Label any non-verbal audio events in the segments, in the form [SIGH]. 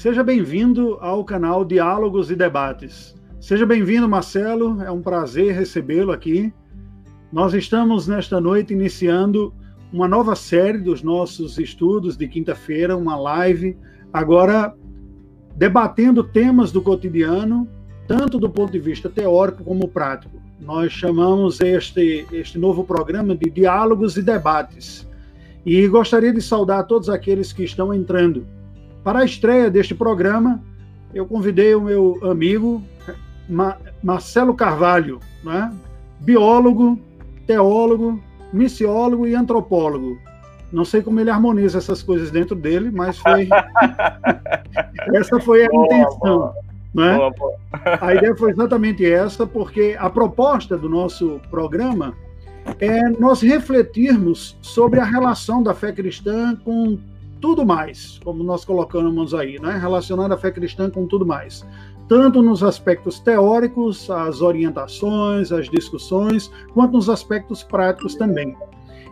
Seja bem-vindo ao canal Diálogos e Debates. Seja bem-vindo, Marcelo. É um prazer recebê-lo aqui. Nós estamos nesta noite iniciando uma nova série dos nossos estudos de quinta-feira, uma live, agora debatendo temas do cotidiano, tanto do ponto de vista teórico como prático. Nós chamamos este, este novo programa de Diálogos e Debates. E gostaria de saudar todos aqueles que estão entrando. Para a estreia deste programa, eu convidei o meu amigo Marcelo Carvalho, né? biólogo, teólogo, missiólogo e antropólogo. Não sei como ele harmoniza essas coisas dentro dele, mas foi [LAUGHS] essa foi a boa, intenção. Boa. Né? Boa, boa. A ideia foi exatamente essa, porque a proposta do nosso programa é nós refletirmos sobre a relação da fé cristã com tudo mais, como nós colocamos aí, né? relacionando a fé cristã com tudo mais tanto nos aspectos teóricos, as orientações, as discussões, quanto nos aspectos práticos também.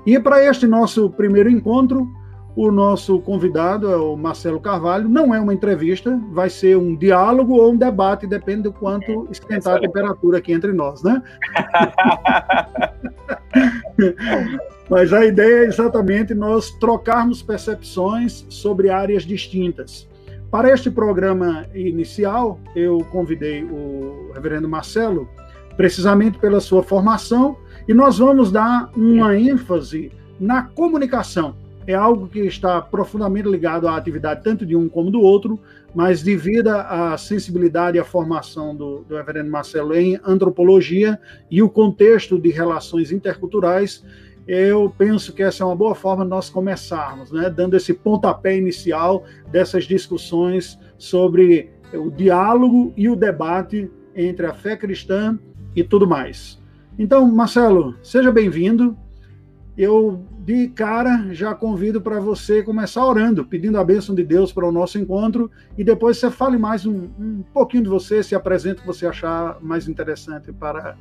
E para este nosso primeiro encontro, o nosso convidado é o Marcelo Carvalho. Não é uma entrevista, vai ser um diálogo ou um debate, depende do quanto esquentar a temperatura aqui entre nós, né? [LAUGHS] [LAUGHS] Mas a ideia é exatamente nós trocarmos percepções sobre áreas distintas. Para este programa inicial, eu convidei o reverendo Marcelo, precisamente pela sua formação, e nós vamos dar uma ênfase na comunicação. É algo que está profundamente ligado à atividade tanto de um como do outro, mas devido à sensibilidade e à formação do, do reverendo Marcelo em antropologia e o contexto de relações interculturais, eu penso que essa é uma boa forma de nós começarmos, né, dando esse pontapé inicial dessas discussões sobre o diálogo e o debate entre a fé cristã e tudo mais. Então, Marcelo, seja bem-vindo. Eu, de cara, já convido para você começar orando, pedindo a bênção de Deus para o nosso encontro, e depois você fale mais um, um pouquinho de você, se apresente o que você achar mais interessante para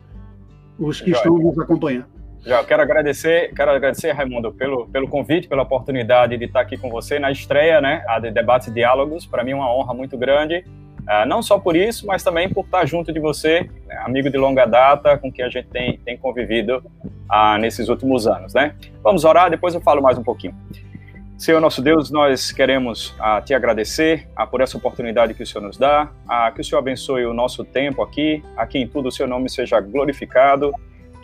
os que estão nos acompanhando. Já quero agradecer, quero agradecer, Raimundo, pelo, pelo convite, pela oportunidade de estar aqui com você na estreia, né, a de Debates e Diálogos. Para mim é uma honra muito grande, uh, não só por isso, mas também por estar junto de você, né, amigo de longa data, com quem a gente tem, tem convivido uh, nesses últimos anos, né? Vamos orar, depois eu falo mais um pouquinho. Senhor nosso Deus, nós queremos uh, te agradecer por essa oportunidade que o Senhor nos dá, que o Senhor abençoe o nosso tempo aqui, aqui em tudo o seu nome seja glorificado,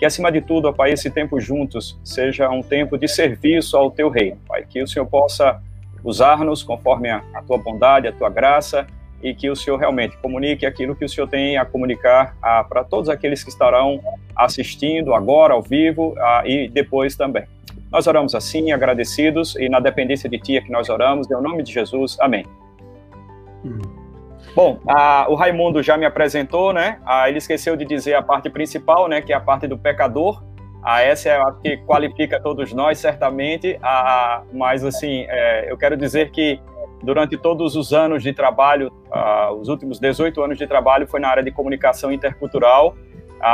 que acima de tudo, ó Pai, esse tempo juntos seja um tempo de serviço ao Teu reino, Pai, que o Senhor possa usar-nos conforme a, a Tua bondade, a Tua graça, e que o Senhor realmente comunique aquilo que o Senhor tem a comunicar para todos aqueles que estarão assistindo agora, ao vivo, a, e depois também. Nós oramos assim, agradecidos, e na dependência de Ti é que nós oramos, em nome de Jesus, amém. Hum. Bom, a, o Raimundo já me apresentou, né? A, ele esqueceu de dizer a parte principal, né? Que é a parte do pecador. A, essa é a que qualifica todos nós, certamente. A, mas, assim, é, eu quero dizer que durante todos os anos de trabalho, os últimos 18 anos de trabalho, foi na área de comunicação intercultural,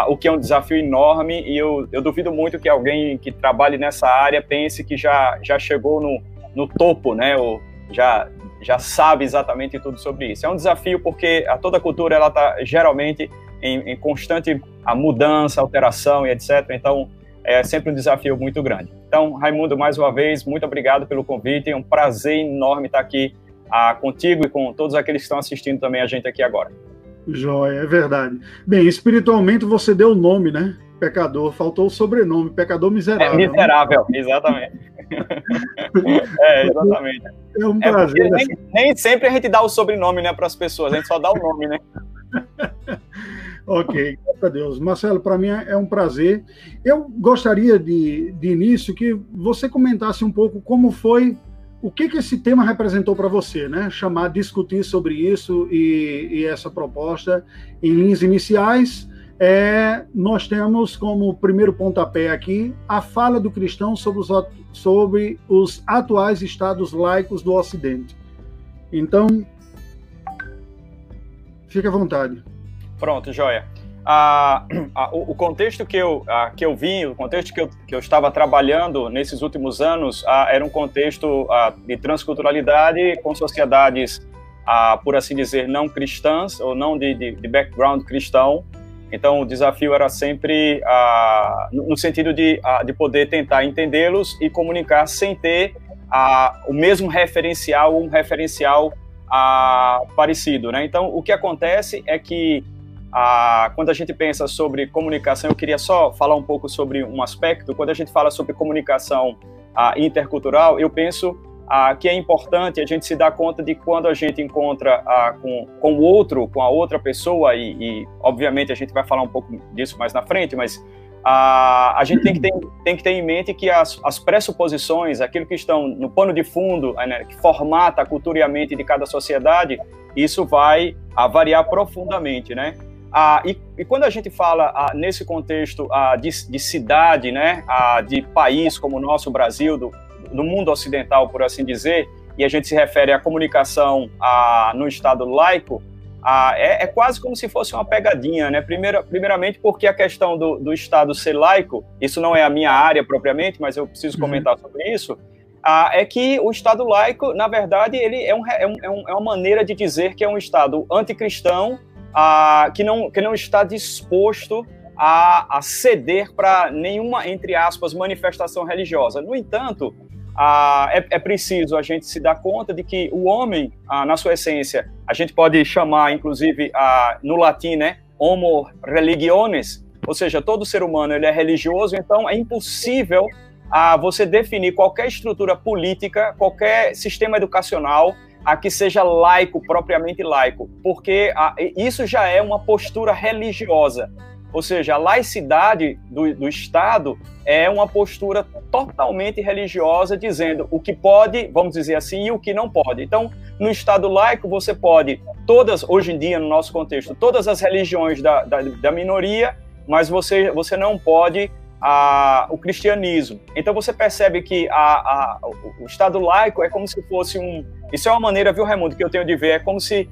o que é um desafio enorme. E eu, eu duvido muito que alguém que trabalhe nessa área pense que já, já chegou no, no topo, né? Ou já já sabe exatamente tudo sobre isso. É um desafio porque a toda cultura ela está geralmente em, em, constante a mudança, alteração e etc. Então é sempre um desafio muito grande. Então Raimundo mais uma vez muito obrigado pelo convite. É um prazer enorme estar aqui ah, contigo e com todos aqueles que estão assistindo também a gente aqui agora. Joia, é verdade. Bem, espiritualmente você deu o nome, né? Pecador, faltou o sobrenome, pecador miserável. É miserável, né? exatamente. [LAUGHS] é, exatamente. É um é prazer. É nem, nem, sempre a gente dá o sobrenome né, para as pessoas, a gente só dá o nome, né? [LAUGHS] ok, graças a Deus. Marcelo, para mim é um prazer. Eu gostaria de, de início que você comentasse um pouco como foi, o que, que esse tema representou para você, né? Chamar, discutir sobre isso e, e essa proposta em linhas iniciais é, nós temos como primeiro pontapé aqui a fala do cristão sobre os, sobre os atuais estados laicos do Ocidente. Então, fique à vontade. Pronto, joia. Ah, ah, o, o, contexto que eu, ah, que eu vim, o contexto que eu, que eu estava trabalhando nesses últimos anos, era um contexto de transculturalidade com sociedades por assim dizer, não cristãs ou não de, de, de background cristão. Então, o desafio era sempre ah, no sentido de, ah, de poder tentar entendê-los e comunicar sem ter ah, o mesmo referencial, um referencial ah, parecido. Né? Então, o que acontece é que ah, quando a gente pensa sobre comunicação, eu queria só falar um pouco sobre um aspecto. Quando a gente fala sobre comunicação ah, intercultural, eu penso ah, que é importante a gente se dar conta de quando a gente encontra ah, com, com o outro, com a outra pessoa, e, e, obviamente a gente vai falar um pouco disso mais na frente, mas ah, a gente tem que, ter, tem que ter em mente que as, as pressuposições, aquilo que estão no pano de fundo, né, que formata a cultura e a mente de cada sociedade, isso vai variar profundamente, né? Ah, e, e, quando a gente fala ah, nesse contexto ah, de, de, cidade, né, ah, de país como o nosso Brasil, do, do, mundo ocidental, por assim dizer, e a gente se refere à comunicação ah, no Estado laico, ah, é, é, quase como se fosse uma pegadinha, né? Primeira, primeiramente porque a questão do, do, Estado ser laico, isso não é a minha área propriamente, mas eu preciso uhum. comentar sobre isso, é que o Estado laico, na verdade, ele é, um, é, um, é uma maneira de dizer que é um Estado anticristão ah, que, não, que não está disposto a, a ceder para nenhuma, entre aspas, manifestação religiosa. No entanto, ah, é, é, preciso a gente se dar conta de que o homem, ah, na sua essência, a gente pode chamar, inclusive, ah, no latim, né, homo religiones, ou seja, todo ser humano ele é religioso, então é impossível a você definir qualquer estrutura política, qualquer sistema educacional a que seja laico, propriamente laico, porque isso já é uma postura religiosa. Ou seja, a laicidade do, do, Estado é uma postura totalmente religiosa, dizendo o que pode, vamos dizer assim, e o que não pode. Então, no Estado laico, você pode, todas, hoje em dia, no nosso contexto, todas as religiões da, da, da minoria, mas você, você não pode a, o cristianismo. Então você percebe que a, a, o Estado laico é como se fosse um. Isso é uma maneira, viu, Raimundo, que eu tenho de ver. É como se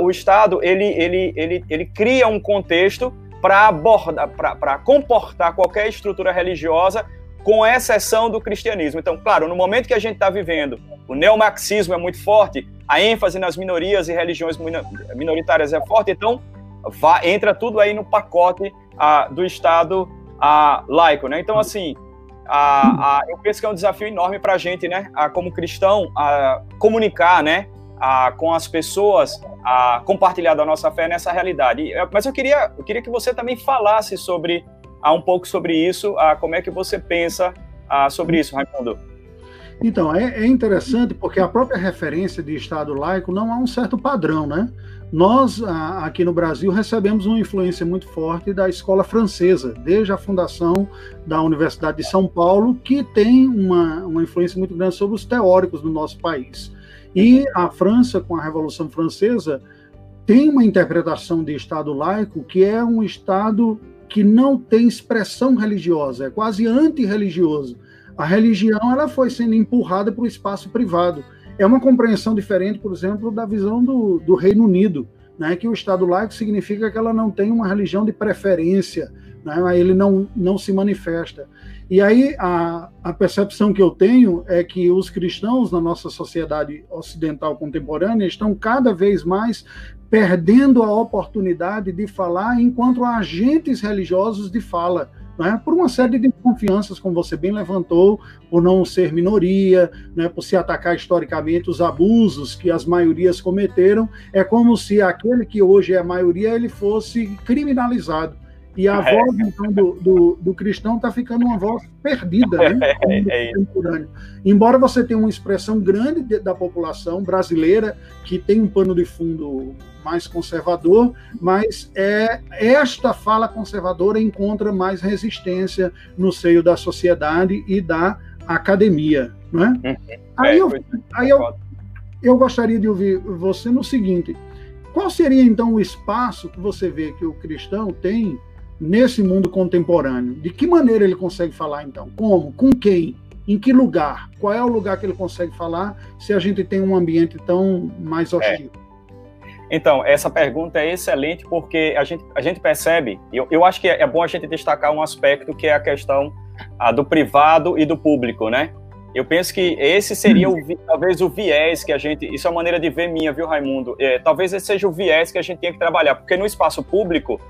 o Estado ele, ele, ele, ele cria um contexto para abordar, para comportar qualquer estrutura religiosa, com exceção do cristianismo. Então, claro, no momento que a gente está vivendo, o neomarxismo é muito forte, a ênfase nas minorias e religiões minoritárias é forte, então vai, entra tudo aí no pacote do Estado a, laico, né? Então, assim, eu penso que é um desafio enorme para a gente, né? Como cristão, comunicar, né? A, com as pessoas, a compartilhar da nossa fé nessa realidade. Mas eu queria, eu queria que você também falasse sobre a, um pouco sobre isso, a, como é que você pensa a, sobre isso, Raimundo. Então, é, é, interessante porque a própria referência de Estado laico não há um certo padrão, né? Nós, aqui no Brasil, recebemos uma influência muito forte da escola francesa, desde a fundação da Universidade de São Paulo, que tem uma, uma influência muito grande sobre os teóricos do nosso país. E a França, com a Revolução Francesa, tem uma interpretação de Estado laico que é um Estado que não tem expressão religiosa, é quase antirreligioso. A religião ela foi sendo empurrada para o espaço privado é uma compreensão diferente, por exemplo, da visão do, do Reino Unido, né, que o Estado laico significa que ela não tem uma religião de preferência, né, ele não, não se manifesta. E aí a, a percepção que eu tenho é que os cristãos na nossa sociedade ocidental contemporânea estão cada vez mais perdendo a oportunidade de falar enquanto agentes religiosos de fala né, por uma série de desconfianças, como você bem levantou, por não ser minoria, né, por se atacar historicamente os abusos que as maiorias cometeram, é como se aquele que hoje é a maioria ele fosse criminalizado. E a é. voz então, do, do, do cristão está ficando uma voz perdida, né? [LAUGHS] É, é Embora você tenha uma expressão grande de, da população brasileira que tem um pano de fundo mais conservador, mas é esta fala conservadora encontra mais resistência no seio da sociedade e da academia, é? Uhum. Aí, eu, aí eu, eu gostaria de ouvir você no seguinte: qual seria então o espaço que você vê que o cristão tem nesse mundo contemporâneo? De que maneira ele consegue falar então? Como? Com quem? Em que lugar? Qual é o lugar que ele consegue falar se a gente tem um ambiente tão mais hostil? É. Então, essa pergunta é excelente porque a gente, a gente percebe, eu, eu acho que é, é bom a gente destacar um aspecto que é a questão ah, do privado e do público, né? Eu penso que esse seria o, talvez o viés que a gente. Isso é uma maneira de ver minha, viu, Raimundo? É, talvez esse seja o viés que a gente tenha que trabalhar, porque no espaço público,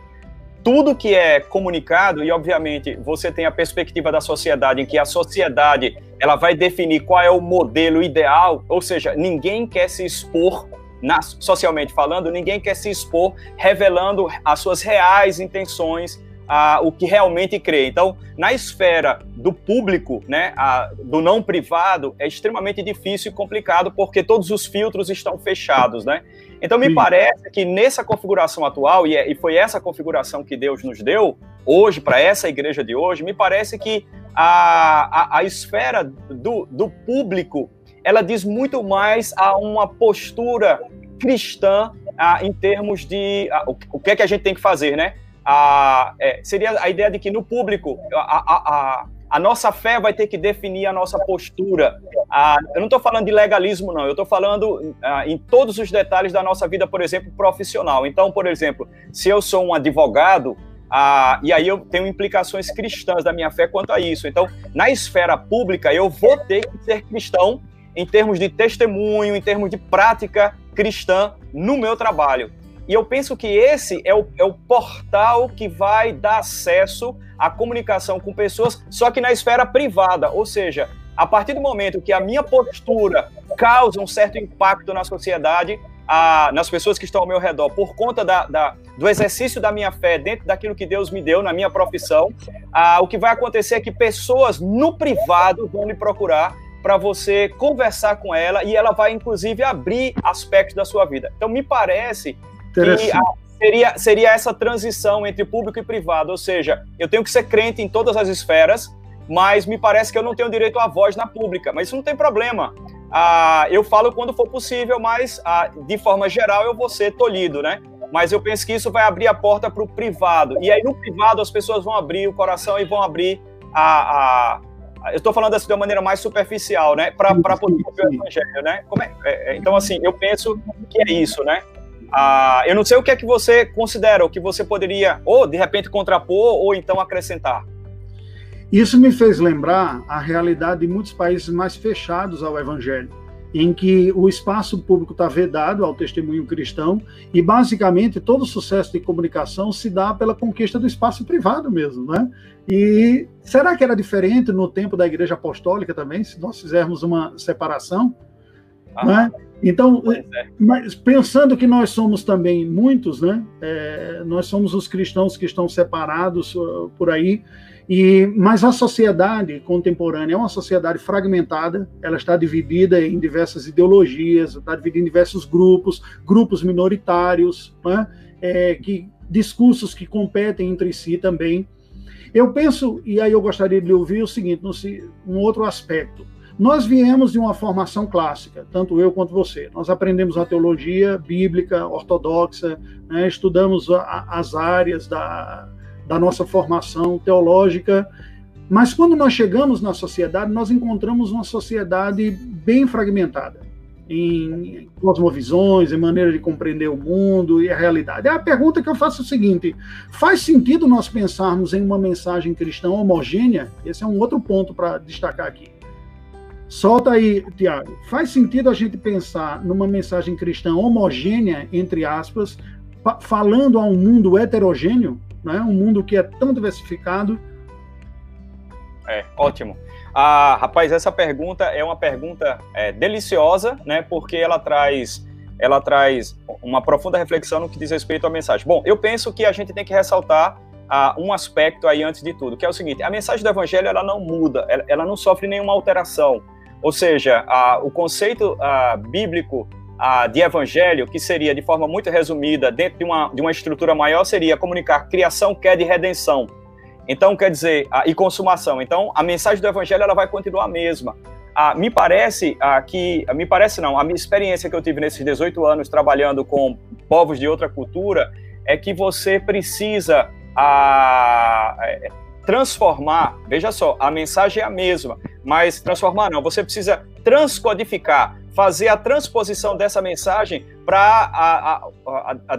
tudo que é comunicado, e obviamente você tem a perspectiva da sociedade, em que a sociedade ela vai definir qual é o modelo ideal, ou seja, ninguém quer se expor. Na, socialmente falando, ninguém quer se expor revelando as suas reais intenções, a, o que realmente crê. Então, na esfera do público, né, a, do não privado, é extremamente difícil e complicado porque todos os filtros estão fechados, né? Então, me Sim. parece que nessa configuração atual, e, é, foi essa configuração que Deus nos deu hoje, para essa igreja de hoje, me parece que a, a, a esfera do, do público ela diz muito mais a uma postura cristã a, em termos de a, o, o que é que a gente tem que fazer, né? a, é, seria a ideia de que no público a, a, nossa fé vai ter que definir a nossa postura. A, eu não estou falando de legalismo, não. Eu estou falando a, em todos os detalhes da nossa vida, por exemplo, profissional. Então, por exemplo, se eu sou um advogado, ah, e aí eu tenho implicações cristãs da minha fé quanto a isso. Então, na esfera pública, eu vou ter que ser cristão em termos de testemunho, em termos de prática cristã no meu trabalho. E eu penso que esse é o, é o portal que vai dar acesso à comunicação com pessoas, só que na esfera privada. Ou seja, a partir do momento que a minha postura causa um certo impacto na sociedade, a, nas pessoas que estão ao meu redor, por conta da, da, do exercício da minha fé dentro daquilo que Deus me deu na minha profissão, a, o que vai acontecer é que pessoas no privado vão me procurar para você conversar com ela e ela vai, inclusive, abrir aspectos da sua vida. Então, me parece e a, seria, seria essa transição entre público e privado, ou seja, eu tenho que ser crente em todas as esferas, mas me parece que eu não tenho direito à voz na pública. Mas isso não tem problema. Ah, eu falo quando for possível, mas ah, de forma geral eu vou ser tolhido, né? Mas eu penso que isso vai abrir a porta para o privado. E aí no privado as pessoas vão abrir o coração e vão abrir a. a eu estou falando assim de uma maneira mais superficial, né? Para poder ouvir o evangelho, né? É? É, é, então, assim, eu penso que é isso, né? Ah, eu não sei o que é que você considera, o que você poderia, ou de repente, contrapor, ou então acrescentar. Isso me fez lembrar a realidade de muitos países mais fechados ao evangelho, em que o espaço público está vedado ao testemunho cristão e, basicamente, todo o sucesso de comunicação se dá pela conquista do espaço privado mesmo, né? E será que era diferente no tempo da Igreja Apostólica também, se nós fizermos uma separação? Ah. Né? Então, é. mas pensando que nós somos também muitos, né? É, nós somos os cristãos que estão separados uh, por aí, e mas a sociedade contemporânea é uma sociedade fragmentada, ela está dividida em diversas ideologias, está dividida em diversos grupos, grupos minoritários, né? É, que discursos que competem entre si também. Eu penso, e aí eu gostaria de ouvir o seguinte, um outro aspecto. Nós viemos de uma formação clássica, tanto eu quanto você. Nós aprendemos a teologia bíblica, ortodoxa, né? estudamos a, as áreas da, da nossa formação teológica, mas quando nós chegamos na sociedade, nós encontramos uma sociedade bem fragmentada em cosmovisões, em maneira de compreender o mundo e a realidade. A pergunta que eu faço é o seguinte: faz sentido nós pensarmos em uma mensagem cristã homogênea? Esse é um outro ponto para destacar aqui. Solta aí, Tiago. Faz sentido a gente pensar numa mensagem cristã homogênea, entre aspas, falando a um mundo heterogêneo, né? um mundo que é tão diversificado? É, ótimo. Ah, rapaz, essa pergunta é uma pergunta é, deliciosa, né? Porque ela traz, ela traz uma profunda reflexão no que diz respeito à mensagem. Bom, eu penso que a gente tem que ressaltar ah, um aspecto aí antes de tudo, que é o seguinte: a mensagem do evangelho ela não muda, ela, ela não sofre nenhuma alteração. Ou seja, a, o conceito a, bíblico a, de evangelho, que seria de forma muito resumida, dentro de uma, de uma estrutura maior, seria comunicar criação, queda e redenção. Então, quer dizer, e consumação. Então, a mensagem do evangelho ela vai continuar a mesma. me parece que, me parece não, a minha experiência que eu tive nesses 18 anos trabalhando com povos de outra cultura é que você precisa transformar, veja só, a mensagem é a mesma, mas transformar não, você precisa transcodificar, fazer a transposição dessa mensagem para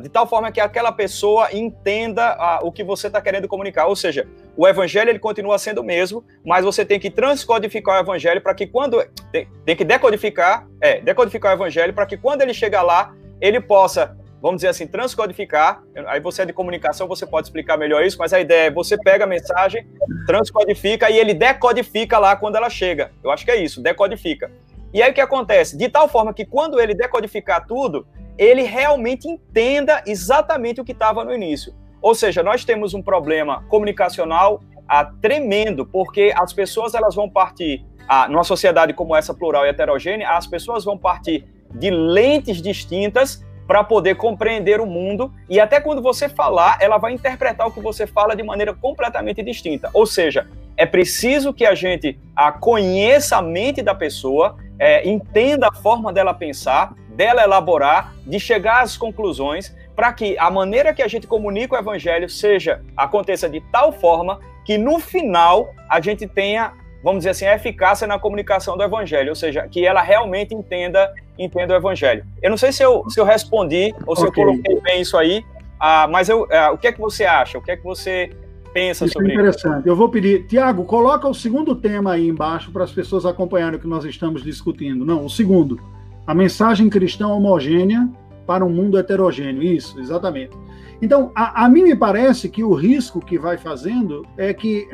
de tal forma que aquela pessoa entenda a, o que você está querendo comunicar. Ou seja, o evangelho ele continua sendo o mesmo, mas você tem que transcodificar o evangelho para que quando tem, tem, que decodificar, é, decodificar o evangelho para que quando ele chegar lá, ele possa, vamos dizer assim, transcodificar. Aí você é de comunicação, você pode explicar melhor isso, mas a ideia é você pega a mensagem, transcodifica e ele decodifica lá quando ela chega. Eu acho que é isso, decodifica. E aí o que acontece? De tal forma que quando ele decodificar tudo, ele realmente entenda exatamente o que estava no início. Ou seja, nós temos um problema comunicacional ah, tremendo, porque as pessoas elas vão partir, ah, numa sociedade como essa plural e heterogênea, as pessoas vão partir de lentes distintas para poder compreender o mundo e até quando você falar, ela vai interpretar o que você fala de maneira completamente distinta. Ou seja, é preciso que a gente a, conheça a mente da pessoa, é, entenda a forma dela pensar, dela elaborar, de chegar às conclusões, para que a maneira que a gente comunica o evangelho seja aconteça de tal forma que no final a gente tenha, vamos dizer assim, a eficácia na comunicação do evangelho, ou seja, que ela realmente entenda, entenda o evangelho. Eu não sei se eu, se eu respondi ou se okay. eu coloquei bem isso aí, ah, mas eu, ah, o que é que você acha? O que é que você pensa isso é sobre é interessante. Isso? Eu vou pedir, Tiago, coloca o segundo tema aí embaixo para as pessoas acompanharem o que nós estamos discutindo. Não, o segundo. A mensagem cristã homogênea para um mundo heterogêneo. Isso, exatamente. Então, a, a mim me parece que o risco que vai fazendo é que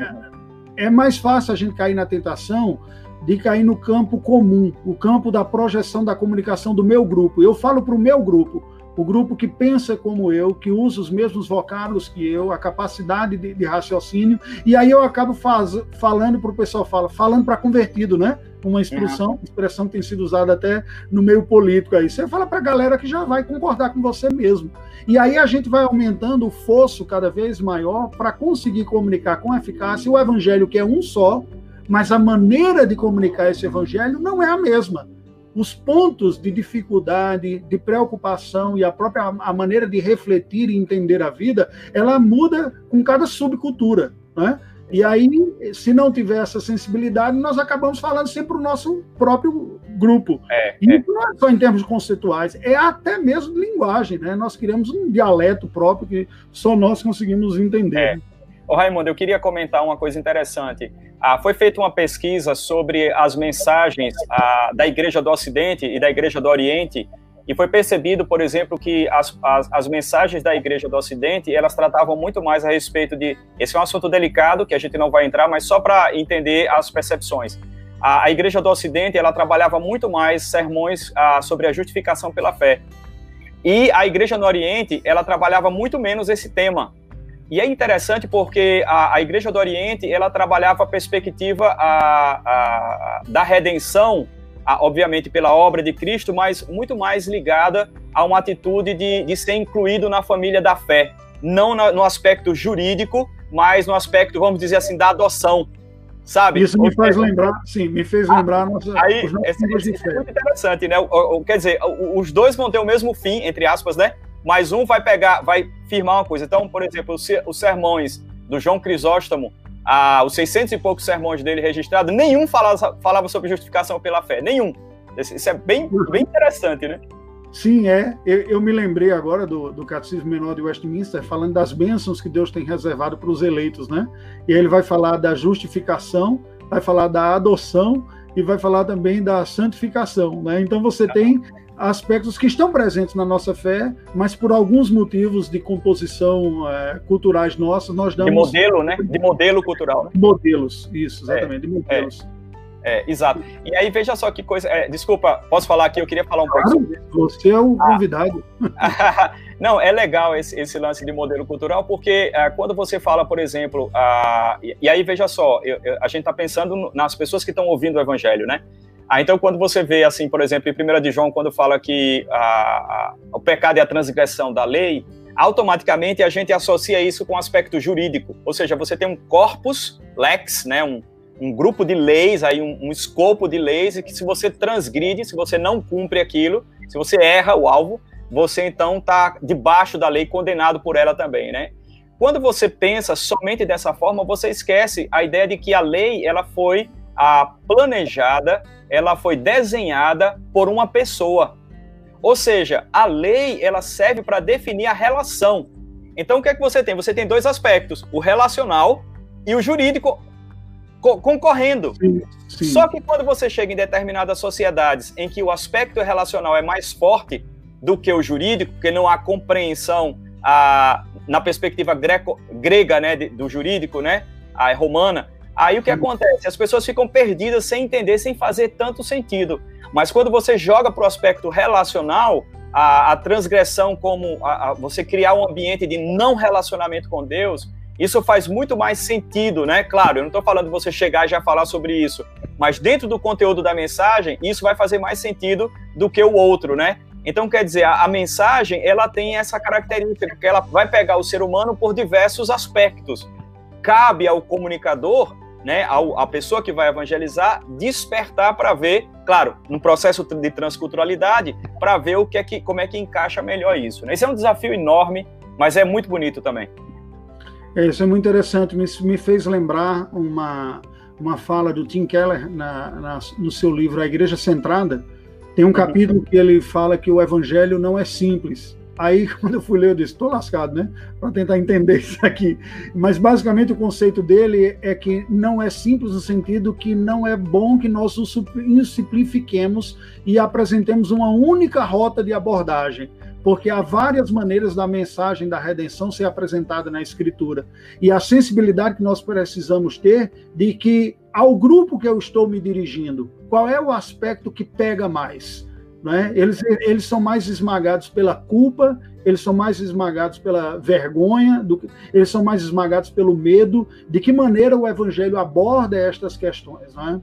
é, mais fácil a gente cair na tentação de cair no campo comum, o campo da projeção da comunicação do meu grupo. Eu falo para o meu grupo, o grupo que pensa como eu, que usa os mesmos vocábulos que eu, a capacidade de, de raciocínio, e aí eu acabo faz, falando para o pessoal, fala, falando para convertido, né? Uma expressão, expressão que tem sido usada até no meio político aí. Você fala para a galera que já vai concordar com você mesmo. E aí a gente vai aumentando o fosso cada vez maior para conseguir comunicar com eficácia o evangelho que é um só, mas a maneira de comunicar esse evangelho não é a mesma os pontos de dificuldade, de preocupação e a própria a maneira de refletir e entender a vida, ela muda com cada subcultura, né? E aí, se não tiver essa sensibilidade, nós acabamos falando sempre o nosso próprio grupo. É, e é. não é só em termos conceituais, é até mesmo de linguagem, né? Nós criamos um dialeto próprio que só nós conseguimos entender. É. Ô, Raimundo, eu queria comentar uma coisa interessante. Ah, foi feita uma pesquisa sobre as mensagens ah, da Igreja do Ocidente e da Igreja do Oriente, e foi percebido, por exemplo, que as, as, as, mensagens da Igreja do Ocidente, elas tratavam muito mais a respeito de... Esse é um assunto delicado, que a gente não vai entrar, mas só para entender as percepções. A, a, Igreja do Ocidente, ela trabalhava muito mais sermões ah, sobre a justificação pela fé. E a Igreja no Oriente, ela trabalhava muito menos esse tema, e é interessante porque a, a Igreja do Oriente ela trabalhava a perspectiva a, a, da redenção, obviamente pela obra de Cristo, mas muito mais ligada a uma atitude de, de ser incluído na família da fé, não no, no aspecto jurídico, mas no aspecto, vamos dizer assim, da adoção, sabe? Isso me faz lembrar, sim, me fez ah, lembrar nossa, aí, esse, esse é muito interessante, né? O, o, quer dizer, os dois vão ter o mesmo fim, entre aspas, né? Mas um vai pegar, vai firmar uma coisa. Então, por exemplo, os sermões do João Crisóstomo, ah, os 600 e poucos sermões dele registrados, nenhum falava, falava sobre justificação pela fé, nenhum. Isso é bem, bem interessante, né? Sim, é. Eu, eu me lembrei agora do, do Catecismo Menor de Westminster, falando das bênçãos que Deus tem reservado para os eleitos, né? E ele vai falar da justificação, vai falar da adoção e vai falar também da santificação, né? Então você tem aspectos que estão presentes na nossa fé, mas por alguns motivos de composição é, culturais nossas, nós damos... De modelo, né? De modelo cultural. Né? Modelos, isso, exatamente, é, de modelos. É, é, exato. E aí, veja só que coisa... É, desculpa, posso falar aqui? Eu queria falar um claro, pouco sobre Você é o ah. convidado. [LAUGHS] Não, é legal esse, esse, lance de modelo cultural, porque uh, quando você fala, por exemplo, uh, e, e, aí veja só, eu, eu, a gente está pensando nas pessoas que estão ouvindo o evangelho, né? Ah, então, quando você vê, assim, por exemplo, em 1 de João, quando fala que o pecado é a transgressão da lei, automaticamente a gente associa isso com o aspecto jurídico. Ou seja, você tem um corpus lex, né, um, um grupo de leis, aí um, um, escopo de leis, e que se você transgride, se você não cumpre aquilo, se você erra o alvo, você então está debaixo da lei, condenado por ela também, né? Quando você pensa somente dessa forma, você esquece a ideia de que a lei ela foi a planejada, ela foi desenhada por uma pessoa. Ou seja, a lei ela serve para definir a relação. Então o que é que você tem? Você tem dois aspectos: o relacional, e o jurídico co concorrendo. Sim, sim. Só que quando você chega em determinadas sociedades em que o aspecto relacional é mais forte do que o jurídico, porque não há compreensão a, na perspectiva greco, grega, né, do jurídico, né, a romana, aí o que acontece? As pessoas ficam perdidas sem entender, sem fazer tanto sentido. Mas quando você joga para o aspecto relacional, a, a transgressão como a, a, você criar um ambiente de não relacionamento com Deus, isso faz muito mais sentido, né? Claro, eu não estou falando você chegar e já falar sobre isso, mas dentro do conteúdo da mensagem, isso vai fazer mais sentido do que o outro, né? Então, quer dizer, a, a mensagem, ela tem essa característica, que ela vai pegar o ser humano por diversos aspectos. Cabe ao comunicador né, a pessoa que vai evangelizar, despertar para ver, claro, no processo de transculturalidade, para ver o que é que, como é que encaixa melhor isso. Né? Esse é um desafio enorme, mas é muito bonito também. É, isso é muito interessante, me, fez lembrar uma, uma fala do Tim Keller na, na, no seu livro A Igreja Centrada. Tem um capítulo que ele fala que o evangelho não é simples, Aí, [LAUGHS] quando eu fui ler, eu disse: estou lascado, né? Para tentar entender isso aqui. Mas, basicamente, o conceito dele é que não é simples no sentido que não é bom que nós o simplifiquemos e apresentemos uma única rota de abordagem. Porque há várias maneiras da mensagem da redenção ser apresentada na Escritura. E a sensibilidade que nós precisamos ter de que, ao grupo que eu estou me dirigindo, qual é o aspecto que pega mais? Né? Eles, eles são mais esmagados pela culpa, eles são mais esmagados pela vergonha, do, eles são mais esmagados pelo medo. De que maneira o evangelho aborda estas questões? Né?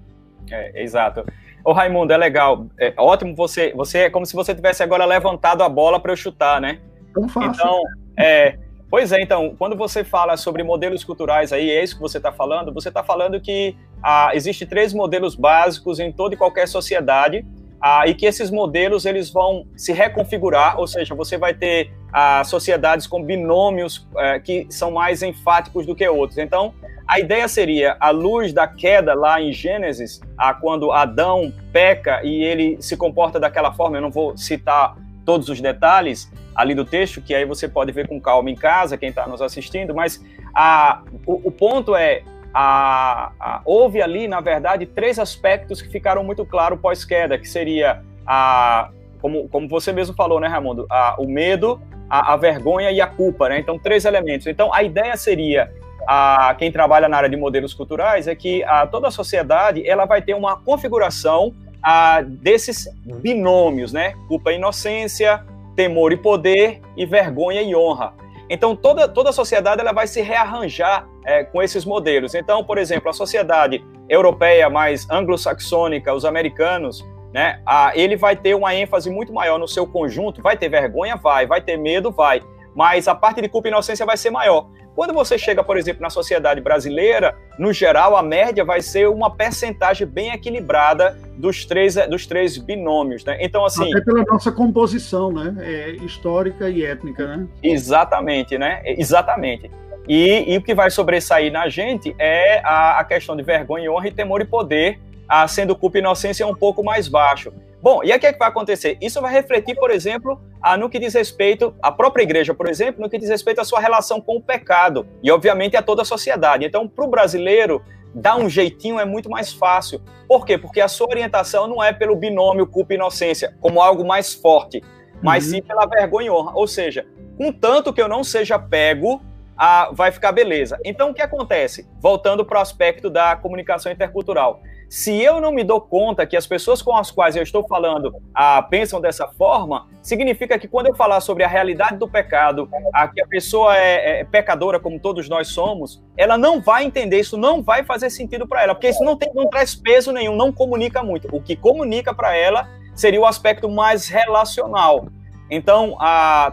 É, exato. Ô Raimundo, é legal, é ótimo você. Você é como se você tivesse agora levantado a bola para eu chutar, né? Tão fácil. Então, é, pois é, então, quando você fala sobre modelos culturais aí, é isso que você está falando, você está falando que ah, existe três modelos básicos em toda e qualquer sociedade ah, e que esses modelos eles vão se reconfigurar, ou seja, você vai ter ah, sociedades com binômios eh, que são mais enfáticos do que outros. Então, a ideia seria, à luz da queda lá em Gênesis, ah, quando Adão peca e ele se comporta daquela forma, eu não vou citar todos os detalhes ali do texto, que aí você pode ver com calma em casa, quem está nos assistindo, mas a, o, o ponto é a, a, houve ali, na verdade, três aspectos que ficaram muito claros pós-queda, que seria, a, como, como você mesmo falou, né, Raimundo? A, o medo, a, a, vergonha e a culpa, né? Então, três elementos. Então, a ideia seria, a, quem trabalha na área de modelos culturais, é que a, toda a sociedade ela vai ter uma configuração a, desses binômios, né? Culpa e inocência, temor e poder e vergonha e honra. Então, toda, toda a sociedade ela vai se rearranjar é, com esses modelos. Então, por exemplo, a sociedade europeia mais anglo-saxônica, os americanos, né, a, ele vai ter uma ênfase muito maior no seu conjunto. Vai ter vergonha? Vai. Vai ter medo? Vai. Mas a parte de culpa e inocência vai ser maior. Quando você chega, por exemplo, na sociedade brasileira, no geral, a média vai ser uma percentagem bem equilibrada dos três, dos três binômios, né? Então, assim... Até pela nossa composição, né? É, histórica e étnica, né? Exatamente, né? Exatamente. E, e, o que vai sobressair na gente é a, a questão de vergonha, honra e temor e poder, a, sendo culpa e inocência um pouco mais baixo. Bom, e aí o que, é que vai acontecer? Isso vai refletir, por exemplo, a, no que diz respeito à própria igreja, por exemplo, no que diz respeito à sua relação com o pecado e, obviamente, a toda a sociedade. Então, para o brasileiro, dar um jeitinho é muito mais fácil. Por quê? Porque a sua orientação não é pelo binômio culpa e inocência, como algo mais forte, mas uhum. sim pela vergonha e honra. Ou seja, contanto que eu não seja pego, ah, vai ficar beleza. Então, o que acontece? Voltando para o aspecto da comunicação intercultural. Se eu não me dou conta que as pessoas com as quais eu estou falando ah, pensam dessa forma, significa que quando eu falar sobre a realidade do pecado, que a pessoa é, é pecadora, como todos nós somos, ela não vai entender, isso não vai fazer sentido para ela, porque isso não, tem, não traz peso nenhum, não comunica muito. O que comunica para ela seria o aspecto mais relacional. Então,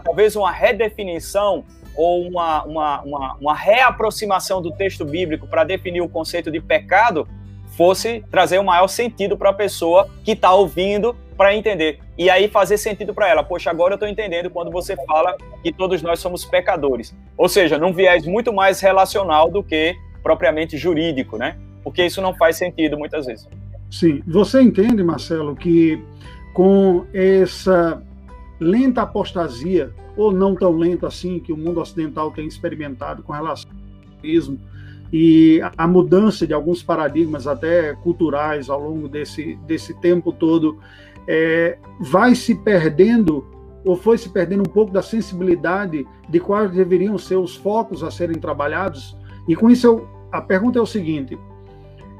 talvez uma redefinição ou uma, uma, uma, uma reaproximação do texto bíblico para definir o conceito de pecado fosse trazer o maior sentido para a pessoa que está ouvindo para entender. E aí fazer sentido para ela. Poxa, agora eu estou entendendo quando você fala que todos nós somos pecadores. Ou seja, num viés muito mais relacional do que propriamente jurídico, né? Porque isso não faz sentido muitas vezes. Sim. Você entende, Marcelo, que com essa lenta apostasia, ou não tão lenta assim, que o mundo ocidental tem experimentado com relação ao e a mudança de alguns paradigmas, até culturais, ao longo desse, desse tempo todo, é, vai se perdendo ou foi se perdendo um pouco da sensibilidade de quais deveriam ser os focos a serem trabalhados? E com isso, eu, a pergunta é o seguinte: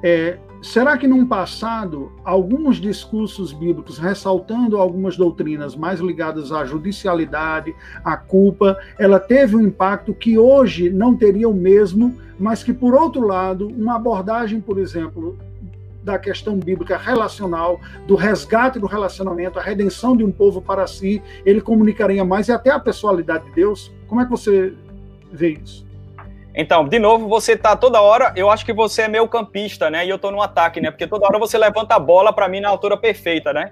é, será que num passado, alguns discursos bíblicos ressaltando algumas doutrinas mais ligadas à judicialidade, à culpa, ela teve um impacto que hoje não teria o mesmo, mas que, por outro lado, uma abordagem, por exemplo, da questão bíblica relacional, do resgate do relacionamento, a redenção de um povo para si, ele comunicaria mais e até a pessoalidade de Deus. Como é que você vê isso? Então, de novo, você tá toda hora, eu acho que você é meio campista, né? E eu tô no ataque, né? Porque toda hora você levanta a bola para mim na altura perfeita, né?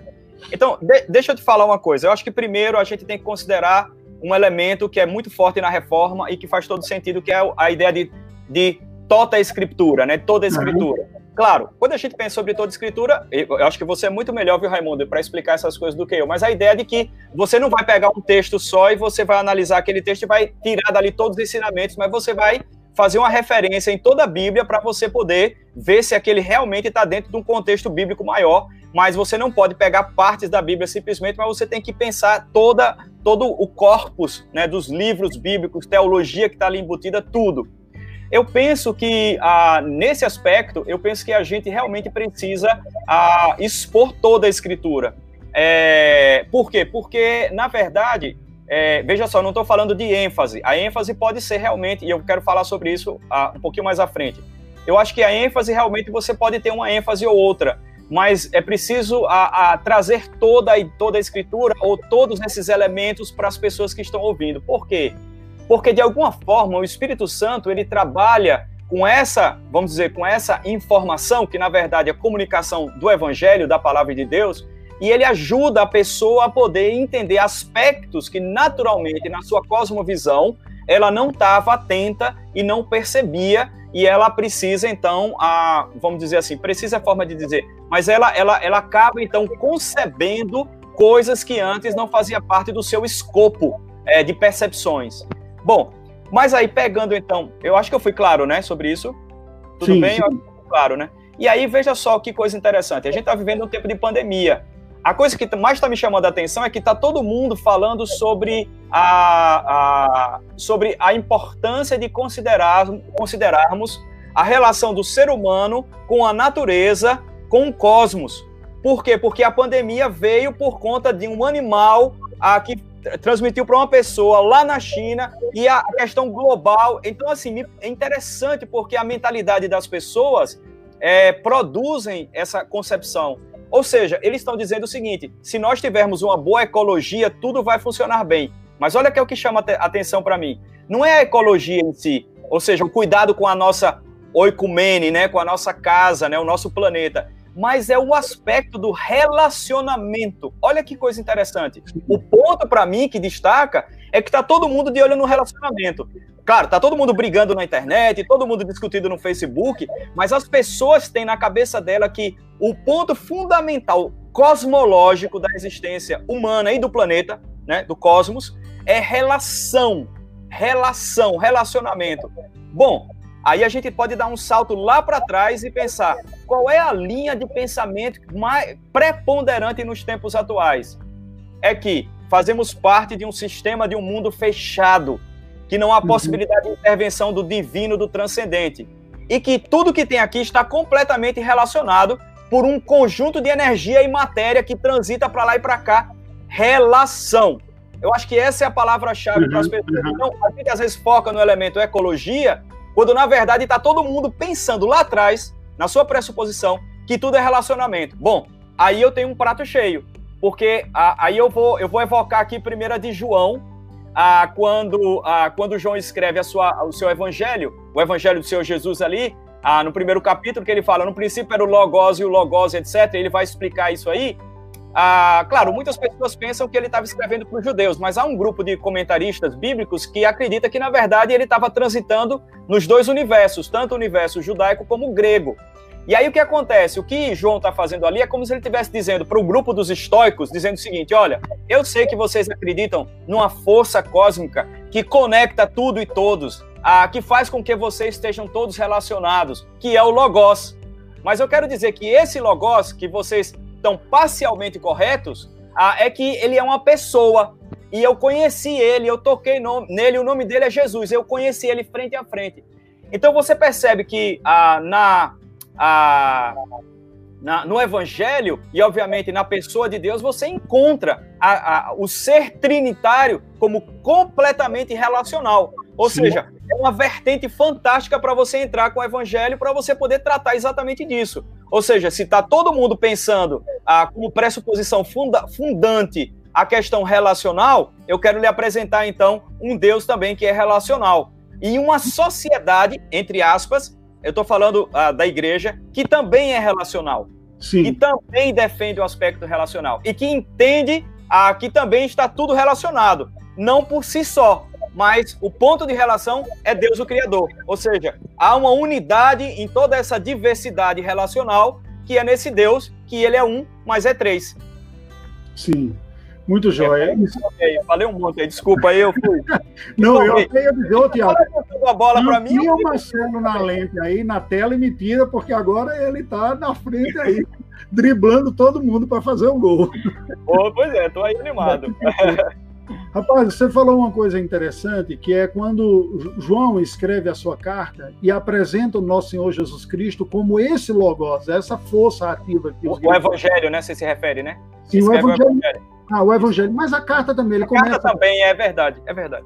Então, de, deixa eu te falar uma coisa. Eu acho que primeiro a gente tem que considerar um elemento que é muito forte na reforma e que faz todo sentido, que é a ideia de, de tota escritura, né? Toda escritura. Claro, quando a gente pensa sobre toda escritura, eu acho que você é muito melhor, viu, Raimundo, para explicar essas coisas do que eu, mas a ideia é de que você não vai pegar um texto só e você vai analisar aquele texto e vai tirar dali todos os ensinamentos, mas você vai fazer uma referência em toda a Bíblia para você poder ver se aquele realmente está dentro de um contexto bíblico maior, mas você não pode pegar partes da Bíblia simplesmente, mas você tem que pensar toda, todo o corpus né, dos livros bíblicos, teologia que está ali embutida, tudo. Eu penso que, ah, nesse aspecto, eu penso que a gente realmente precisa ah, expor toda a escritura. É, por quê? Porque, na verdade, é, veja só, não estou falando de ênfase. A ênfase pode ser realmente, e eu quero falar sobre isso ah, um pouquinho mais à frente. Eu acho que a ênfase realmente você pode ter uma ênfase ou outra, mas é preciso a, a trazer toda, toda a escritura ou todos esses elementos para as pessoas que estão ouvindo. Por quê? Porque de alguma forma o Espírito Santo ele trabalha com essa, vamos dizer, com essa informação que na verdade é a comunicação do evangelho, da palavra de Deus, e ele ajuda a pessoa a poder entender aspectos que naturalmente na sua cosmovisão ela não estava atenta e não percebia e ela precisa então a, vamos dizer assim, precisa a forma de dizer, mas ela ela ela acaba então concebendo coisas que antes não fazia parte do seu escopo é, de percepções. Bom, mas aí pegando então, eu acho que eu fui claro, né, sobre isso. Tudo sim, bem? Sim. claro, né? E aí veja só que coisa interessante. A gente está vivendo um tempo de pandemia. A coisa que mais está me chamando a atenção é que está todo mundo falando sobre a, a, sobre a importância de considerar, considerarmos a relação do ser humano com a natureza, com o cosmos. Por quê? Porque a pandemia veio por conta de um animal a, que transmitiu para uma pessoa lá na China e a questão global. Então, assim, é interessante porque a mentalidade das pessoas é, produzem essa concepção. Ou seja, eles estão dizendo o seguinte: se nós tivermos uma boa ecologia, tudo vai funcionar bem. Mas olha que é o que chama atenção para mim. Não é a ecologia em si, ou seja, o cuidado com a nossa oicumene, né, com a nossa casa, né, o nosso planeta mas é o aspecto do relacionamento. Olha que coisa interessante. O ponto para mim que destaca é que tá todo mundo de olho no relacionamento. Claro, tá todo mundo brigando na internet, todo mundo discutindo no Facebook, mas as pessoas têm na cabeça dela que o ponto fundamental cosmológico da existência humana e do planeta, né, do cosmos, é relação, relação, relacionamento. Bom, Aí a gente pode dar um salto lá para trás e pensar qual é a linha de pensamento mais preponderante nos tempos atuais. É que fazemos parte de um sistema de um mundo fechado, que não há uhum. possibilidade de intervenção do divino, do transcendente, e que tudo que tem aqui está completamente relacionado por um conjunto de energia e matéria que transita para lá e para cá. Relação. Eu acho que essa é a palavra-chave uhum, para as pessoas. Uhum. Então, a gente às vezes foca no elemento ecologia, quando na verdade está todo mundo pensando lá atrás, na sua pressuposição, que tudo é relacionamento. Bom, aí eu tenho um prato cheio, porque a, aí eu vou, eu vou evocar aqui primeiro a de João, a, quando, a, quando João escreve a sua, o seu evangelho, o evangelho do Senhor Jesus ali, a, no primeiro capítulo, que ele fala, no princípio era o Logos e o Logos, etc. Ele vai explicar isso aí. Ah, claro, muitas pessoas pensam que ele estava escrevendo para os judeus, mas há um grupo de comentaristas bíblicos que acredita que, na verdade, ele estava transitando nos dois universos, tanto o universo judaico como o grego. E aí o que acontece? O que João está fazendo ali é como se ele estivesse dizendo para o grupo dos estoicos, dizendo o seguinte: olha, eu sei que vocês acreditam numa força cósmica que conecta tudo e todos, ah, que faz com que vocês estejam todos relacionados, que é o Logos. Mas eu quero dizer que esse Logos, que vocês estão parcialmente corretos, ah, é que ele é uma pessoa. E eu conheci ele, eu toquei no, nele, o nome dele é Jesus. Eu conheci ele frente a frente. Então você percebe que ah, na, ah, na, no Evangelho e, obviamente, na pessoa de Deus, você encontra a, a, o ser trinitário como completamente relacional. Ou Sim. seja, é uma vertente fantástica para você entrar com o Evangelho, para você poder tratar exatamente disso. Ou seja, se está todo mundo pensando ah, como pressuposição funda, fundante a questão relacional, eu quero lhe apresentar então um Deus também que é relacional. E uma sociedade, entre aspas, eu estou falando ah, da igreja, que também é relacional. Sim. Que também defende o aspecto relacional. E que entende ah, que também está tudo relacionado. Não por si só, mas o ponto de relação é Deus o Criador. Ou seja, há uma unidade em toda essa diversidade relacional que é nesse Deus, que ele é um, mas é três. Sim. Muito jóia. É, falei um monte aí, desculpa aí, eu fui. [LAUGHS] Não, eu até ia dizer, ô Tiago. a bola para mim. Tinha o Marcelo na lente aí, na tela, e me tira, porque agora ele está na frente aí, [LAUGHS] driblando todo mundo para fazer o um gol. Oh, pois é, tô aí animado. [LAUGHS] Rapaz, você falou uma coisa interessante, que é quando João escreve a sua carta e apresenta o nosso Senhor Jesus Cristo como esse Logos, essa força ativa. Que o, o Evangelho, né? Você se refere, né? Sim, o evangelho, o evangelho. Ah, o Evangelho. Mas a carta também, ele a começa... carta também, é verdade, é verdade.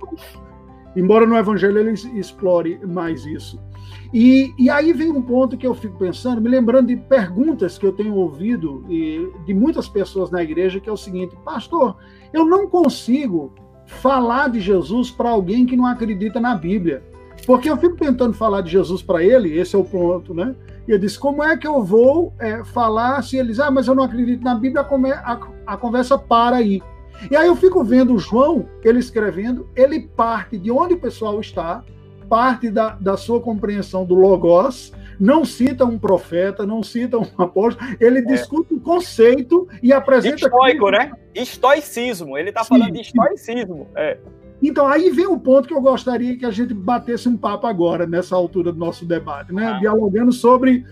Embora no Evangelho ele explore mais isso. E, e aí vem um ponto que eu fico pensando, me lembrando de perguntas que eu tenho ouvido e, de muitas pessoas na igreja, que é o seguinte, pastor, eu não consigo falar de Jesus para alguém que não acredita na Bíblia. Porque eu fico tentando falar de Jesus para ele, esse é o ponto, né? E eu disse, como é que eu vou é, falar se eles, ah, mas eu não acredito na Bíblia, a, a, a conversa para aí. E aí eu fico vendo o João, ele escrevendo, ele parte de onde o pessoal está, parte da, da sua compreensão do Logos, não cita um profeta, não cita um apóstolo, ele é. discute o conceito e apresenta. Estoico, né? Estoicismo, ele está falando de estoicismo. É. Então, aí vem o ponto que eu gostaria que a gente batesse um papo agora, nessa altura do nosso debate, né? Ah. Dialogando sobre.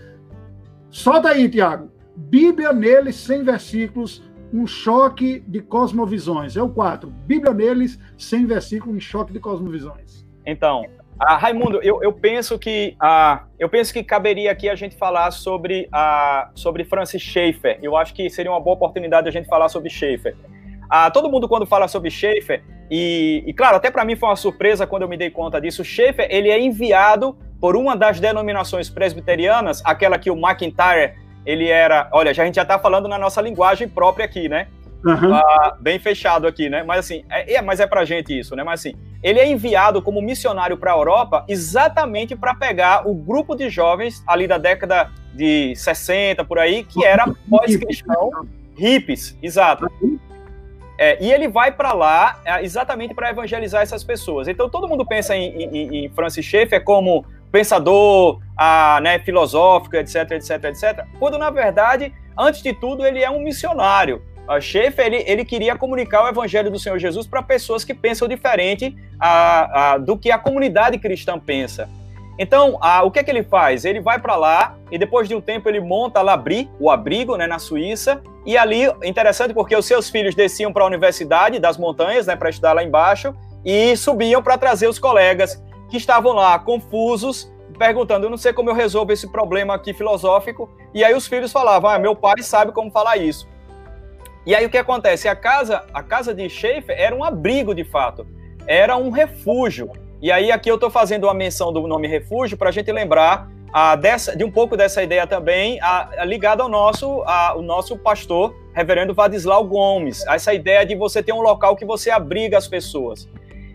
Solta aí, Tiago. Bíblia neles, sem versículos, um choque de cosmovisões. É o 4. Bíblia neles, sem versículos, um choque de cosmovisões. Então, ah, Raimundo, eu, eu penso que ah, eu penso que caberia aqui a gente falar sobre, ah, sobre Francis Schaeffer. Eu acho que seria uma boa oportunidade a gente falar sobre Schaeffer. Ah, todo mundo quando fala sobre Schaeffer e, e claro, até para mim foi uma surpresa quando eu me dei conta disso. Schaeffer ele é enviado por uma das denominações presbiterianas, aquela que o McIntyre ele era. Olha, já a gente já está falando na nossa linguagem própria aqui, né? Uhum. Uh, bem fechado aqui, né? Mas assim, é, é, mas é pra gente isso, né? Mas assim, ele é enviado como missionário para a Europa exatamente para pegar o grupo de jovens ali da década de 60 por aí, que era pós-cristão, hippies, exato. É, e ele vai para lá é, exatamente para evangelizar essas pessoas. Então todo mundo pensa em, em, em Francis Schaeffer como pensador, a, né, filosófico, etc, etc, etc. Quando na verdade, antes de tudo, ele é um missionário. A Schaeffer ele, ele queria comunicar o evangelho do Senhor Jesus para pessoas que pensam diferente a, a, do que a comunidade cristã pensa. Então, a, o que é que ele faz? Ele vai para lá e depois de um tempo ele monta Labri, o abrigo, né, na Suíça. E ali, interessante porque os seus filhos desciam para a universidade das montanhas, né, para estudar lá embaixo, e subiam para trazer os colegas que estavam lá confusos, perguntando: eu não sei como eu resolvo esse problema aqui filosófico. E aí os filhos falavam: ah, meu pai sabe como falar isso. E aí o que acontece? A casa, a casa de Schaefer era um abrigo de fato, era um refúgio. E aí aqui eu estou fazendo uma menção do nome refúgio para a gente lembrar a, dessa, de um pouco dessa ideia também a, a, ligada ao nosso, a, o nosso pastor, reverendo Vadislau Gomes, essa ideia de você ter um local que você abriga as pessoas.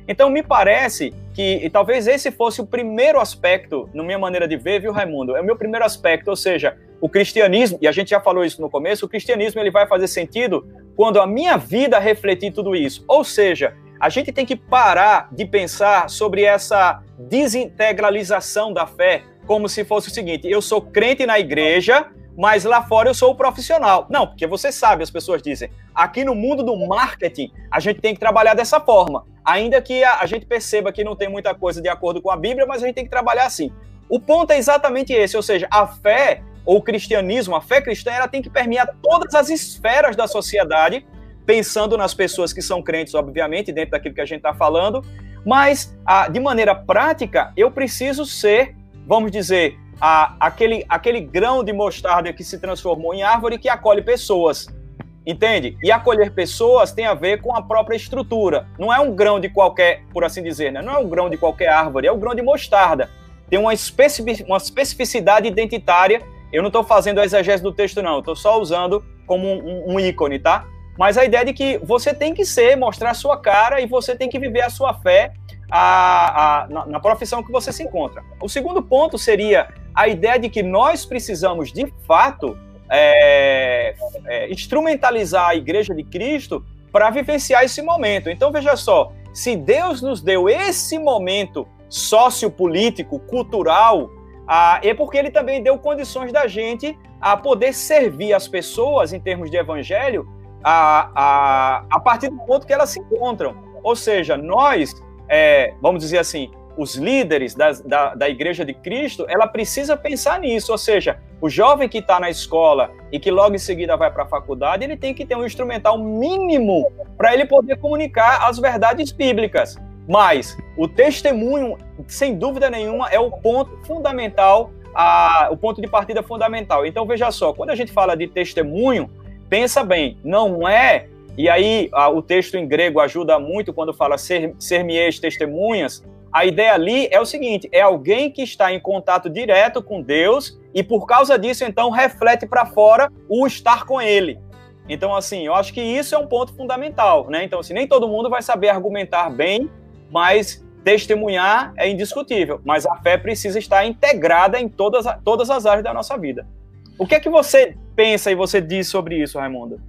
Então me parece que e talvez esse fosse o primeiro aspecto, na minha maneira de ver, viu, Raimundo? É o meu primeiro aspecto, ou seja, o cristianismo, e a gente já falou isso no começo, o cristianismo ele vai fazer sentido quando a minha vida refletir tudo isso. Ou seja, a gente tem que parar de pensar sobre essa desintegralização da fé, como se fosse o seguinte: eu sou crente na igreja, mas lá fora eu sou o profissional. Não, porque você sabe, as pessoas dizem, aqui no mundo do marketing, a gente tem que trabalhar dessa forma. Ainda que a, a gente perceba que não tem muita coisa de acordo com a Bíblia, mas a gente tem que trabalhar assim. O ponto é exatamente esse, ou seja, a fé ou o cristianismo, a fé cristã, ela tem que permear todas as esferas da sociedade, pensando nas pessoas que são crentes, obviamente, dentro daquilo que a gente está falando, mas a, de maneira prática, eu preciso ser, vamos dizer, a, aquele, aquele grão de mostarda que se transformou em árvore que acolhe pessoas. Entende? E acolher pessoas tem a ver com a própria estrutura. Não é um grão de qualquer, por assim dizer, né? não é um grão de qualquer árvore, é o um grão de mostarda. Tem uma, uma especificidade identitária. Eu não estou fazendo a exegese do texto, não. Estou só usando como um, um, ícone, tá? Mas a ideia de que você tem que ser, mostrar a sua cara e você tem que viver a sua fé a, a, na, na profissão que você se encontra. O segundo ponto seria a ideia de que nós precisamos, de fato, é, é, instrumentalizar a Igreja de Cristo para vivenciar esse momento. Então, veja só, se Deus nos deu esse momento sociopolítico, cultural, ah, é porque ele também deu condições da gente a poder servir as pessoas em termos de evangelho a, a, a partir do ponto que elas se encontram. Ou seja, nós, é, vamos dizer assim, os líderes da, da, da Igreja de Cristo, ela precisa pensar nisso, ou seja, o jovem que está na escola e que logo em seguida vai para a faculdade, ele tem que ter um instrumental mínimo para ele poder comunicar as verdades bíblicas. Mas o testemunho, sem dúvida nenhuma, é o ponto fundamental, a, o ponto de partida fundamental. Então veja só, quando a gente fala de testemunho, pensa bem, não é e aí, a, o texto em grego ajuda muito quando fala ser, ser-me-eis testemunhas, a ideia ali é o seguinte: é alguém que está em contato direto com Deus e por causa disso, então, reflete para fora o estar com Ele. Então, assim, eu acho que isso é um ponto fundamental, né? Então, assim, nem todo mundo vai saber argumentar bem, mas testemunhar é indiscutível. Mas a fé precisa estar integrada em todas, todas as áreas da nossa vida. O que é que você pensa e você diz sobre isso, Raimundo?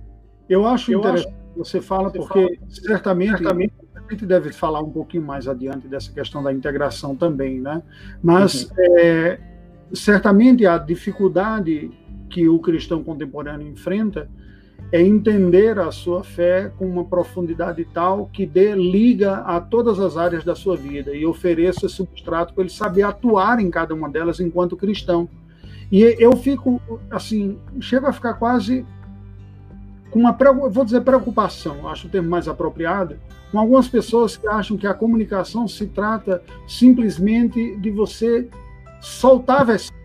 Eu acho eu interessante acho... você fala, você porque fala, certamente, certamente a gente deve falar um pouquinho mais adiante dessa questão da integração também, né? Mas uhum. é, certamente a dificuldade que o cristão contemporâneo enfrenta é entender a sua fé com uma profundidade tal que dê liga a todas as áreas da sua vida e ofereça substrato para ele saber atuar em cada uma delas enquanto cristão. E eu fico assim, chego a ficar quase com uma, vou dizer preocupação, acho o termo mais apropriado, com algumas pessoas que acham que a comunicação se trata simplesmente de você soltar versículos.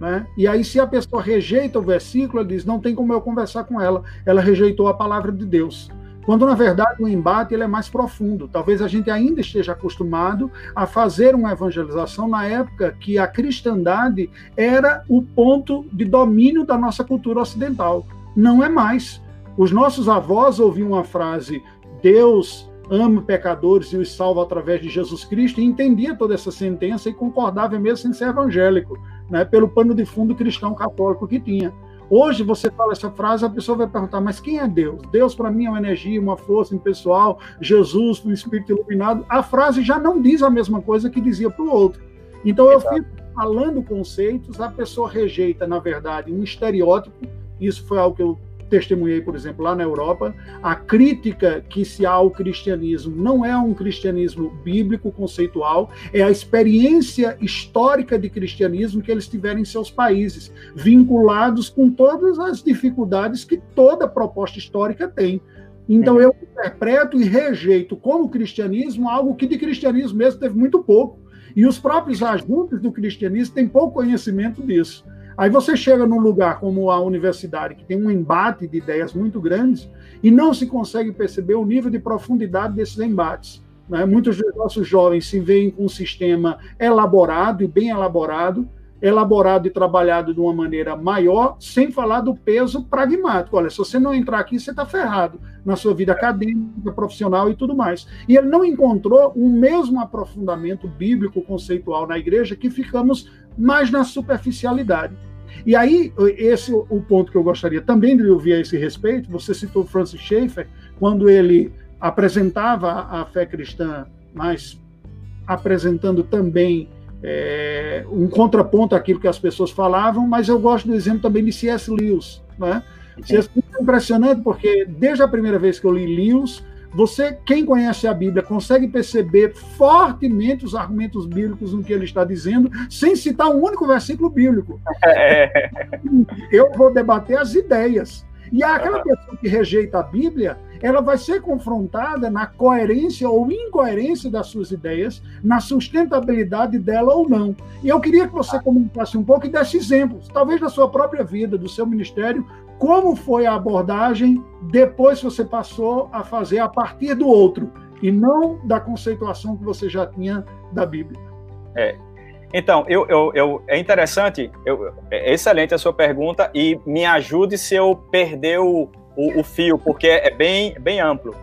Né? E aí, se a pessoa rejeita o versículo, ela diz: não tem como eu conversar com ela, ela rejeitou a palavra de Deus. Quando, na verdade, o embate ele é mais profundo. Talvez a gente ainda esteja acostumado a fazer uma evangelização na época que a cristandade era o ponto de domínio da nossa cultura ocidental. Não é mais. Os nossos avós ouviam a frase: Deus ama pecadores e os salva através de Jesus Cristo, e entendia toda essa sentença e concordava mesmo sem ser evangélico, né, pelo pano de fundo cristão católico que tinha. Hoje você fala essa frase, a pessoa vai perguntar: mas quem é Deus? Deus para mim é uma energia, uma força impessoal, Jesus, um espírito iluminado. A frase já não diz a mesma coisa que dizia para o outro. Então eu fico falando conceitos, a pessoa rejeita, na verdade, um estereótipo. Isso foi algo que eu testemunhei, por exemplo, lá na Europa, a crítica que se há ao cristianismo não é um cristianismo bíblico conceitual, é a experiência histórica de cristianismo que eles tiveram em seus países, vinculados com todas as dificuldades que toda proposta histórica tem. Então eu interpreto e rejeito como cristianismo algo que de cristianismo mesmo teve muito pouco. E os próprios agentes do cristianismo têm pouco conhecimento disso. Aí você chega num lugar como a universidade, que tem um embate de ideias muito grandes, e não se consegue perceber o nível de profundidade desses embates. Né? Muitos dos nossos jovens se veem com um sistema elaborado e bem elaborado, elaborado e trabalhado de uma maneira maior, sem falar do peso pragmático. Olha, se você não entrar aqui, você está ferrado na sua vida acadêmica, profissional e tudo mais. E ele não encontrou o mesmo aprofundamento bíblico conceitual na igreja que ficamos mais na superficialidade. E aí, esse é o ponto que eu gostaria também de ouvir a esse respeito. Você citou Francis Schaeffer, quando ele apresentava a fé cristã, mas apresentando também é, um contraponto àquilo que as pessoas falavam, mas eu gosto do exemplo também de C.S. Lewis. Né? C.S. Lewis é impressionante porque desde a primeira vez que eu li Lewis, você, quem conhece a Bíblia, consegue perceber fortemente os argumentos bíblicos no que ele está dizendo, sem citar um único versículo bíblico. É. Eu vou debater as ideias. E aquela pessoa que rejeita a Bíblia, ela vai ser confrontada na coerência ou incoerência das suas ideias, na sustentabilidade dela ou não. E eu queria que você comentasse um pouco e desse exemplos, talvez da sua própria vida, do seu ministério, como foi a abordagem depois que você passou a fazer a partir do outro, e não da conceituação que você já tinha da Bíblia. É, então, eu, eu, eu, é interessante, eu, é excelente a sua pergunta e me ajude se eu perder o, o, o, fio, porque é bem, bem amplo.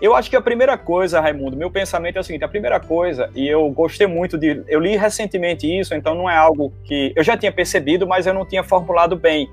Eu acho que a primeira coisa, Raimundo, meu pensamento é o seguinte: a primeira coisa, e eu gostei muito de. Eu li recentemente isso, então não é algo que eu já tinha percebido, mas eu não tinha formulado bem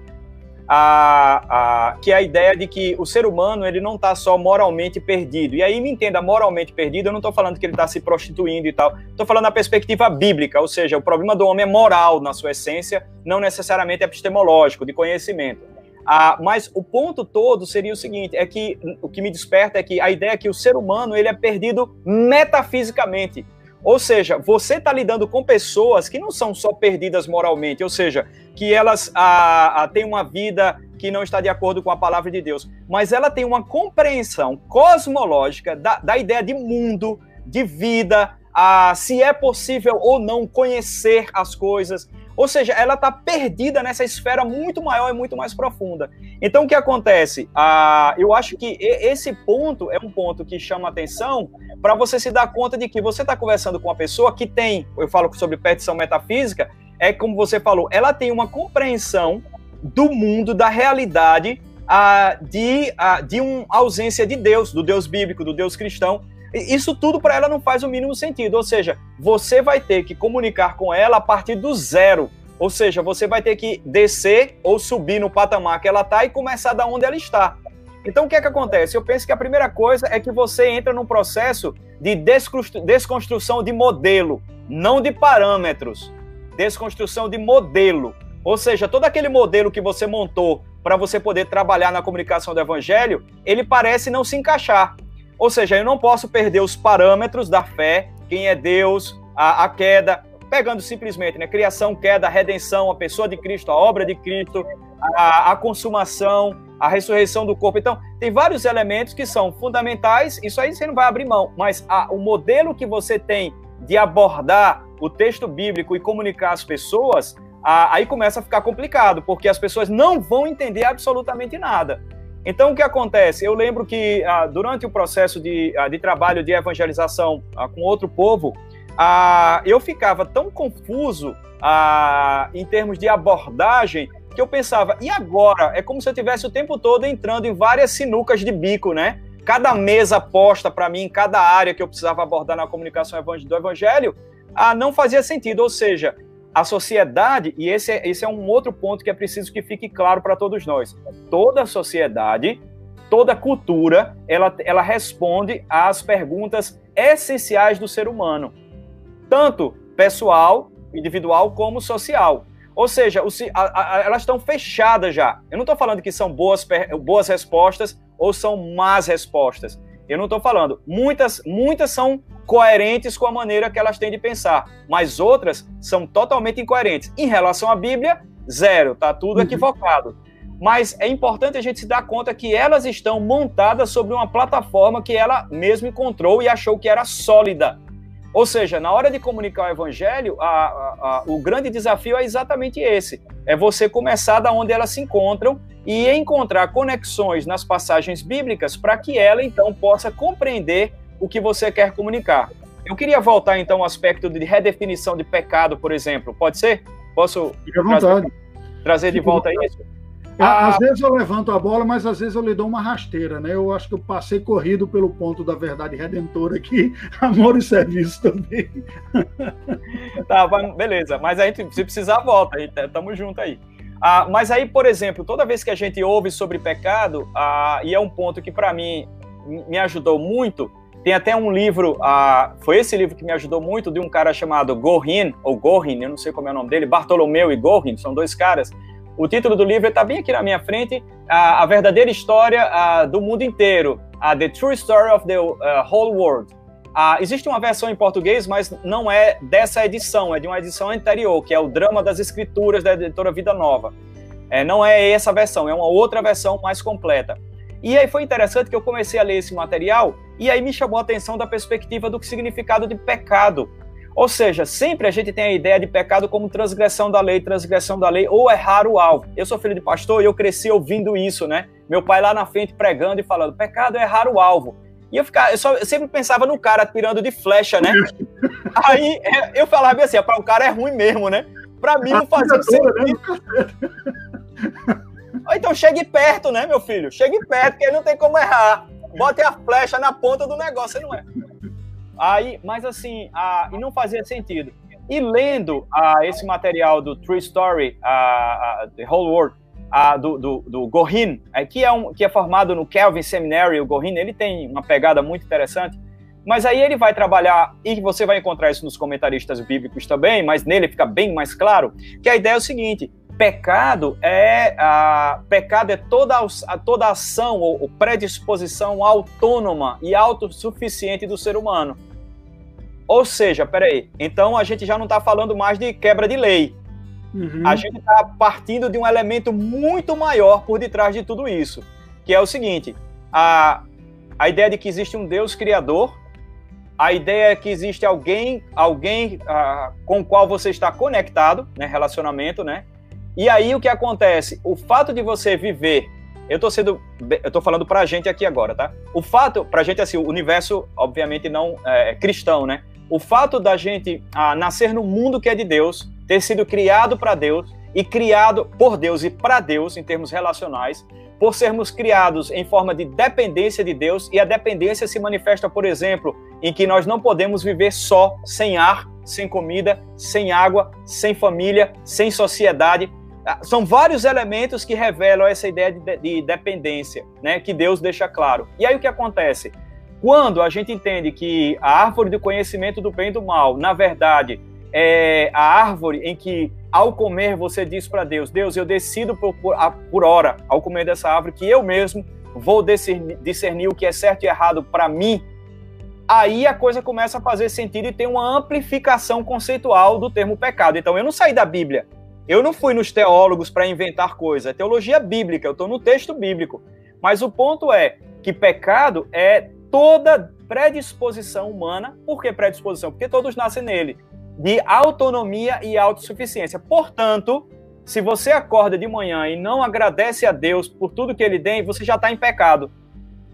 a, a, que é a ideia de que o ser humano ele não está só moralmente perdido. E aí me entenda, moralmente perdido, eu não estou falando que ele está se prostituindo e tal. Estou falando na perspectiva bíblica, ou seja, o problema do homem é moral na sua essência, não necessariamente epistemológico, de conhecimento. Ah, mas o ponto todo seria o seguinte: é que o que me desperta é que a ideia é que o ser humano ele é perdido metafisicamente. Ou seja, você está lidando com pessoas que não são só perdidas moralmente, ou seja, que elas a, a, têm uma vida que não está de acordo com a palavra de Deus, mas ela tem uma compreensão cosmológica da, da ideia de mundo, de vida, a, se é possível ou não conhecer as coisas. Ou seja, ela está perdida nessa esfera muito maior e muito mais profunda. Então, o que acontece? Ah, eu acho que esse ponto é um ponto que chama atenção para você se dar conta de que você está conversando com uma pessoa que tem, eu falo sobre petição metafísica, é como você falou, ela tem uma compreensão do mundo, da realidade, ah, de, ah, de uma ausência de Deus, do Deus bíblico, do Deus cristão, isso tudo para ela não faz o mínimo sentido. Ou seja, você vai ter que comunicar com ela a partir do zero. Ou seja, você vai ter que descer ou subir no patamar que ela está e começar da onde ela está. Então, o que é que acontece? Eu penso que a primeira coisa é que você entra num processo de desconstrução de modelo, não de parâmetros. Desconstrução de modelo. Ou seja, todo aquele modelo que você montou para você poder trabalhar na comunicação do evangelho, ele parece não se encaixar. Ou seja, eu não posso perder os parâmetros da fé, quem é Deus, a, a queda, pegando simplesmente, né? Criação, queda, redenção, a pessoa de Cristo, a obra de Cristo, a, a consumação, a ressurreição do corpo. Então, tem vários elementos que são fundamentais, isso aí você não vai abrir mão, mas a, o modelo que você tem de abordar o texto bíblico e comunicar às pessoas, aí começa a ficar complicado, porque as pessoas não vão entender absolutamente nada. Então, o que acontece? Eu lembro que ah, durante o processo de, ah, de trabalho de evangelização ah, com outro povo, ah, eu ficava tão confuso ah, em termos de abordagem que eu pensava, e agora? É como se eu tivesse o tempo todo entrando em várias sinucas de bico, né? Cada mesa posta para mim, cada área que eu precisava abordar na comunicação do evangelho, ah, não fazia sentido. Ou seja, a sociedade, e esse é, esse é um outro ponto que é preciso que fique claro para todos nós. Toda sociedade, toda cultura, ela, ela responde às perguntas essenciais do ser humano, tanto pessoal, individual, como social. Ou seja, o, a, a, elas estão fechadas já. Eu não estou falando que são boas, boas respostas ou são más respostas. Eu não estou falando. Muitas, muitas são coerentes com a maneira que elas têm de pensar, mas outras são totalmente incoerentes. Em relação à Bíblia, zero, tá tudo uhum. equivocado. Mas é importante a gente se dar conta que elas estão montadas sobre uma plataforma que ela mesma encontrou e achou que era sólida. Ou seja, na hora de comunicar o evangelho, a, a, a, o grande desafio é exatamente esse: é você começar da onde elas se encontram e encontrar conexões nas passagens bíblicas para que ela então possa compreender o que você quer comunicar. Eu queria voltar então ao aspecto de redefinição de pecado, por exemplo. Pode ser? Posso trazer, trazer de volta isso? Ah, às vezes eu levanto a bola, mas às vezes eu lhe dou uma rasteira, né? Eu acho que eu passei corrido pelo ponto da verdade redentora aqui, [LAUGHS] amor e serviço também. [LAUGHS] Tá, beleza. Mas a gente, se precisar, volta. Estamos juntos aí. Ah, mas aí, por exemplo, toda vez que a gente ouve sobre pecado, ah, e é um ponto que para mim me ajudou muito, Tem até um livro, uh, foi esse livro que me ajudou muito, de um cara chamado Gorin, ou Gorin, eu não sei como é o nome dele, Bartolomeu e Gorin, são dois caras. O título do livro está bem aqui na minha frente, a, a verdadeira história uh, do mundo inteiro, uh, The True Story of the uh, Whole World. Existe uma versão em português, mas não é dessa edição, é de uma edição anterior, que é o Drama das Escrituras da editora Vida Nova. É, não é essa versão, é uma outra versão mais completa. E aí foi interessante que eu comecei a ler esse material e aí me chamou a atenção da perspectiva do significado de pecado. Ou seja, sempre a gente tem a ideia de pecado como transgressão da lei, transgressão da lei ou errar o alvo. Eu sou filho de pastor e eu cresci ouvindo isso, né? Meu pai lá na frente pregando e falando: pecado é errar o alvo. E eu, ficava, eu, só, eu sempre pensava no cara atirando de flecha, né? [LAUGHS] Aí é, eu falava assim: para o cara é ruim mesmo, né? Para mim não fazia sentido. Então chegue perto, né, meu filho? Chegue perto, que ele não tem como errar. Bote a flecha na ponta do negócio, não é? Aí, mas assim, a, e não fazia sentido. E lendo a, esse material do True Story, a, a The Whole World, a, do, do, do Gorin, é, que, é um, que é formado no Kelvin Seminary, o Gorin, ele tem uma pegada muito interessante. Mas aí ele vai trabalhar, e você vai encontrar isso nos comentaristas bíblicos também, mas nele fica bem mais claro, que a ideia é o seguinte: Pecado é a pecado é toda a, toda ação ou, predisposição autônoma e autossuficiente do ser humano. Ou seja, peraí, então a gente já não está falando mais de quebra de lei. Uhum. A gente está partindo de um elemento muito maior por detrás de tudo isso, que é o seguinte: a, a ideia de que existe um Deus criador, a ideia é que existe alguém, alguém uh, com o qual você está conectado, né, relacionamento, né? E aí o que acontece? O fato de você viver, eu tô sendo, eu tô falando pra gente aqui agora, tá? O fato, pra gente assim, o universo, obviamente não é cristão, né? O fato da gente ah, nascer no mundo que é de Deus, ter sido criado para Deus e criado por Deus e para Deus em termos relacionais, por sermos criados em forma de dependência de Deus, e a dependência se manifesta, por exemplo, em que nós não podemos viver só, sem ar, sem comida, sem água, sem família, sem sociedade, são vários elementos que revelam essa ideia de, de, dependência, né, que Deus deixa claro. E aí o que acontece? Quando a gente entende que a árvore do conhecimento do bem e do mal, na verdade, é a árvore em que, ao comer, você diz para Deus: Deus, eu decido por, por, por, hora, ao comer dessa árvore, que eu mesmo vou discernir, discernir o que é certo e errado para mim. Aí a coisa começa a fazer sentido e tem uma amplificação conceitual do termo pecado. Então eu não saí da Bíblia, eu não fui nos teólogos para inventar coisa, é teologia bíblica, eu estou no texto bíblico. Mas o ponto é que pecado é toda predisposição humana. Por que predisposição? Porque todos nascem nele, de autonomia e autossuficiência. Portanto, se você acorda de manhã e não agradece a Deus por tudo que ele tem, você já está em pecado.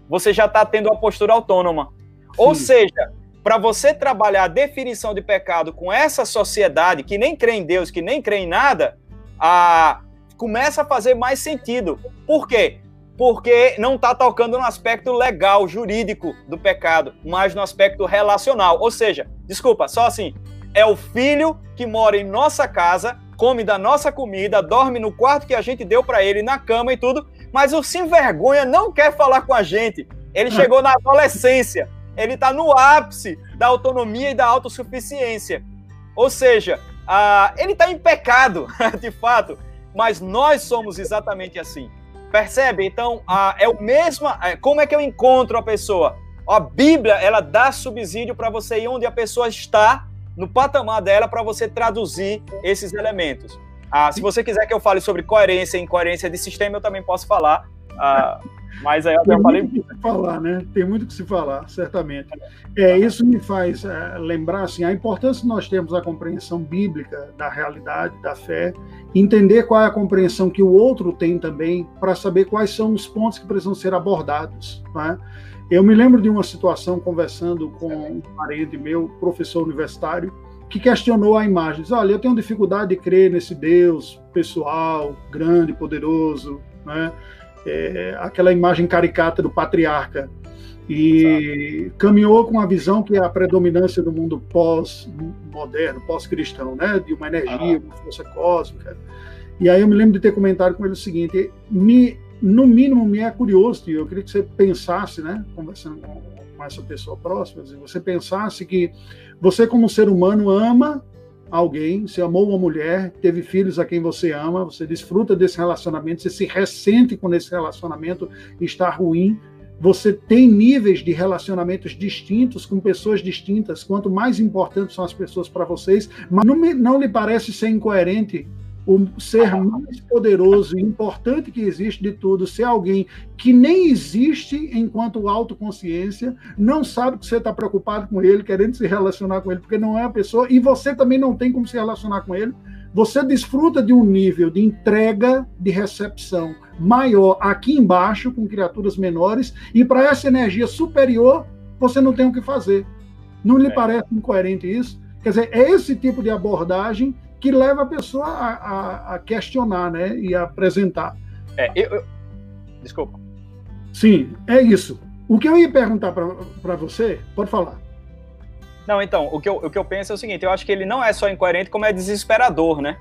Você já está tendo uma postura autônoma. Sim. Ou seja, para você trabalhar a definição de pecado com essa sociedade que nem crê em Deus, que nem crê em nada, a, começa a fazer mais sentido. Por quê? Porque não está tocando no aspecto legal, jurídico do pecado, mas no aspecto relacional. Ou seja, desculpa, só assim, é o filho que mora em nossa casa, come da nossa comida, dorme no quarto que a gente deu para ele, na cama e tudo, mas o sem vergonha não quer falar com a gente. Ele [LAUGHS] chegou na adolescência ele está no ápice da autonomia e da autossuficiência. Ou seja, ele está em pecado, [LAUGHS] de fato, mas nós somos exatamente assim. Percebe? Então, é o mesmo. Como é que eu encontro a pessoa? A Bíblia, ela dá subsídio para você ir onde a pessoa está, no patamar dela, para você traduzir esses elementos. Ah, se você quiser que eu fale sobre coerência e incoerência de sistema, eu também posso falar. Ah, mas aí eu falei. Muito que se falar, né? Tem muito que se falar, certamente. É, isso me faz é, lembrar assim, a importância de nós termos a compreensão bíblica da realidade, da fé, entender qual é a compreensão que o outro tem também, para saber quais são os pontos que precisam ser abordados. Né? Eu me lembro de uma situação conversando com um parente meu, professor universitário, que questionou a imagem. Diz, Olha, eu tenho dificuldade de crer nesse Deus pessoal, grande, poderoso, né? É, aquela imagem caricata do patriarca e Exato. caminhou com a visão que é a predominância do mundo pós-moderno, pós-cristão, né? de uma energia, uma força cósmica. E aí eu me lembro de ter comentado com ele o seguinte: me no mínimo, me é curioso, e eu queria que você pensasse, né, conversando com essa pessoa próxima, você pensasse que você, como ser humano, ama alguém, você amou uma mulher, teve filhos a quem você ama, você desfruta desse relacionamento, você se ressente quando esse relacionamento está ruim, você tem níveis de relacionamentos distintos com pessoas distintas, quanto mais importantes são as pessoas para vocês, mas não, me, não lhe parece ser incoerente o ser mais poderoso e importante que existe de tudo, ser alguém que nem existe enquanto autoconsciência, não sabe que você está preocupado com ele, querendo se relacionar com ele, porque não é a pessoa, e você também não tem como se relacionar com ele. Você desfruta de um nível de entrega, de recepção maior aqui embaixo, com criaturas menores, e para essa energia superior, você não tem o que fazer. Não lhe é. parece incoerente isso? Quer dizer, é esse tipo de abordagem que leva a pessoa a, a, a questionar, né? E a apresentar. É, eu, eu... Desculpa. Sim, é isso. O que eu ia perguntar para você, pode falar. Não, então, o que, eu, o que eu penso é o seguinte: eu acho que ele não é só incoerente, como é desesperador, né?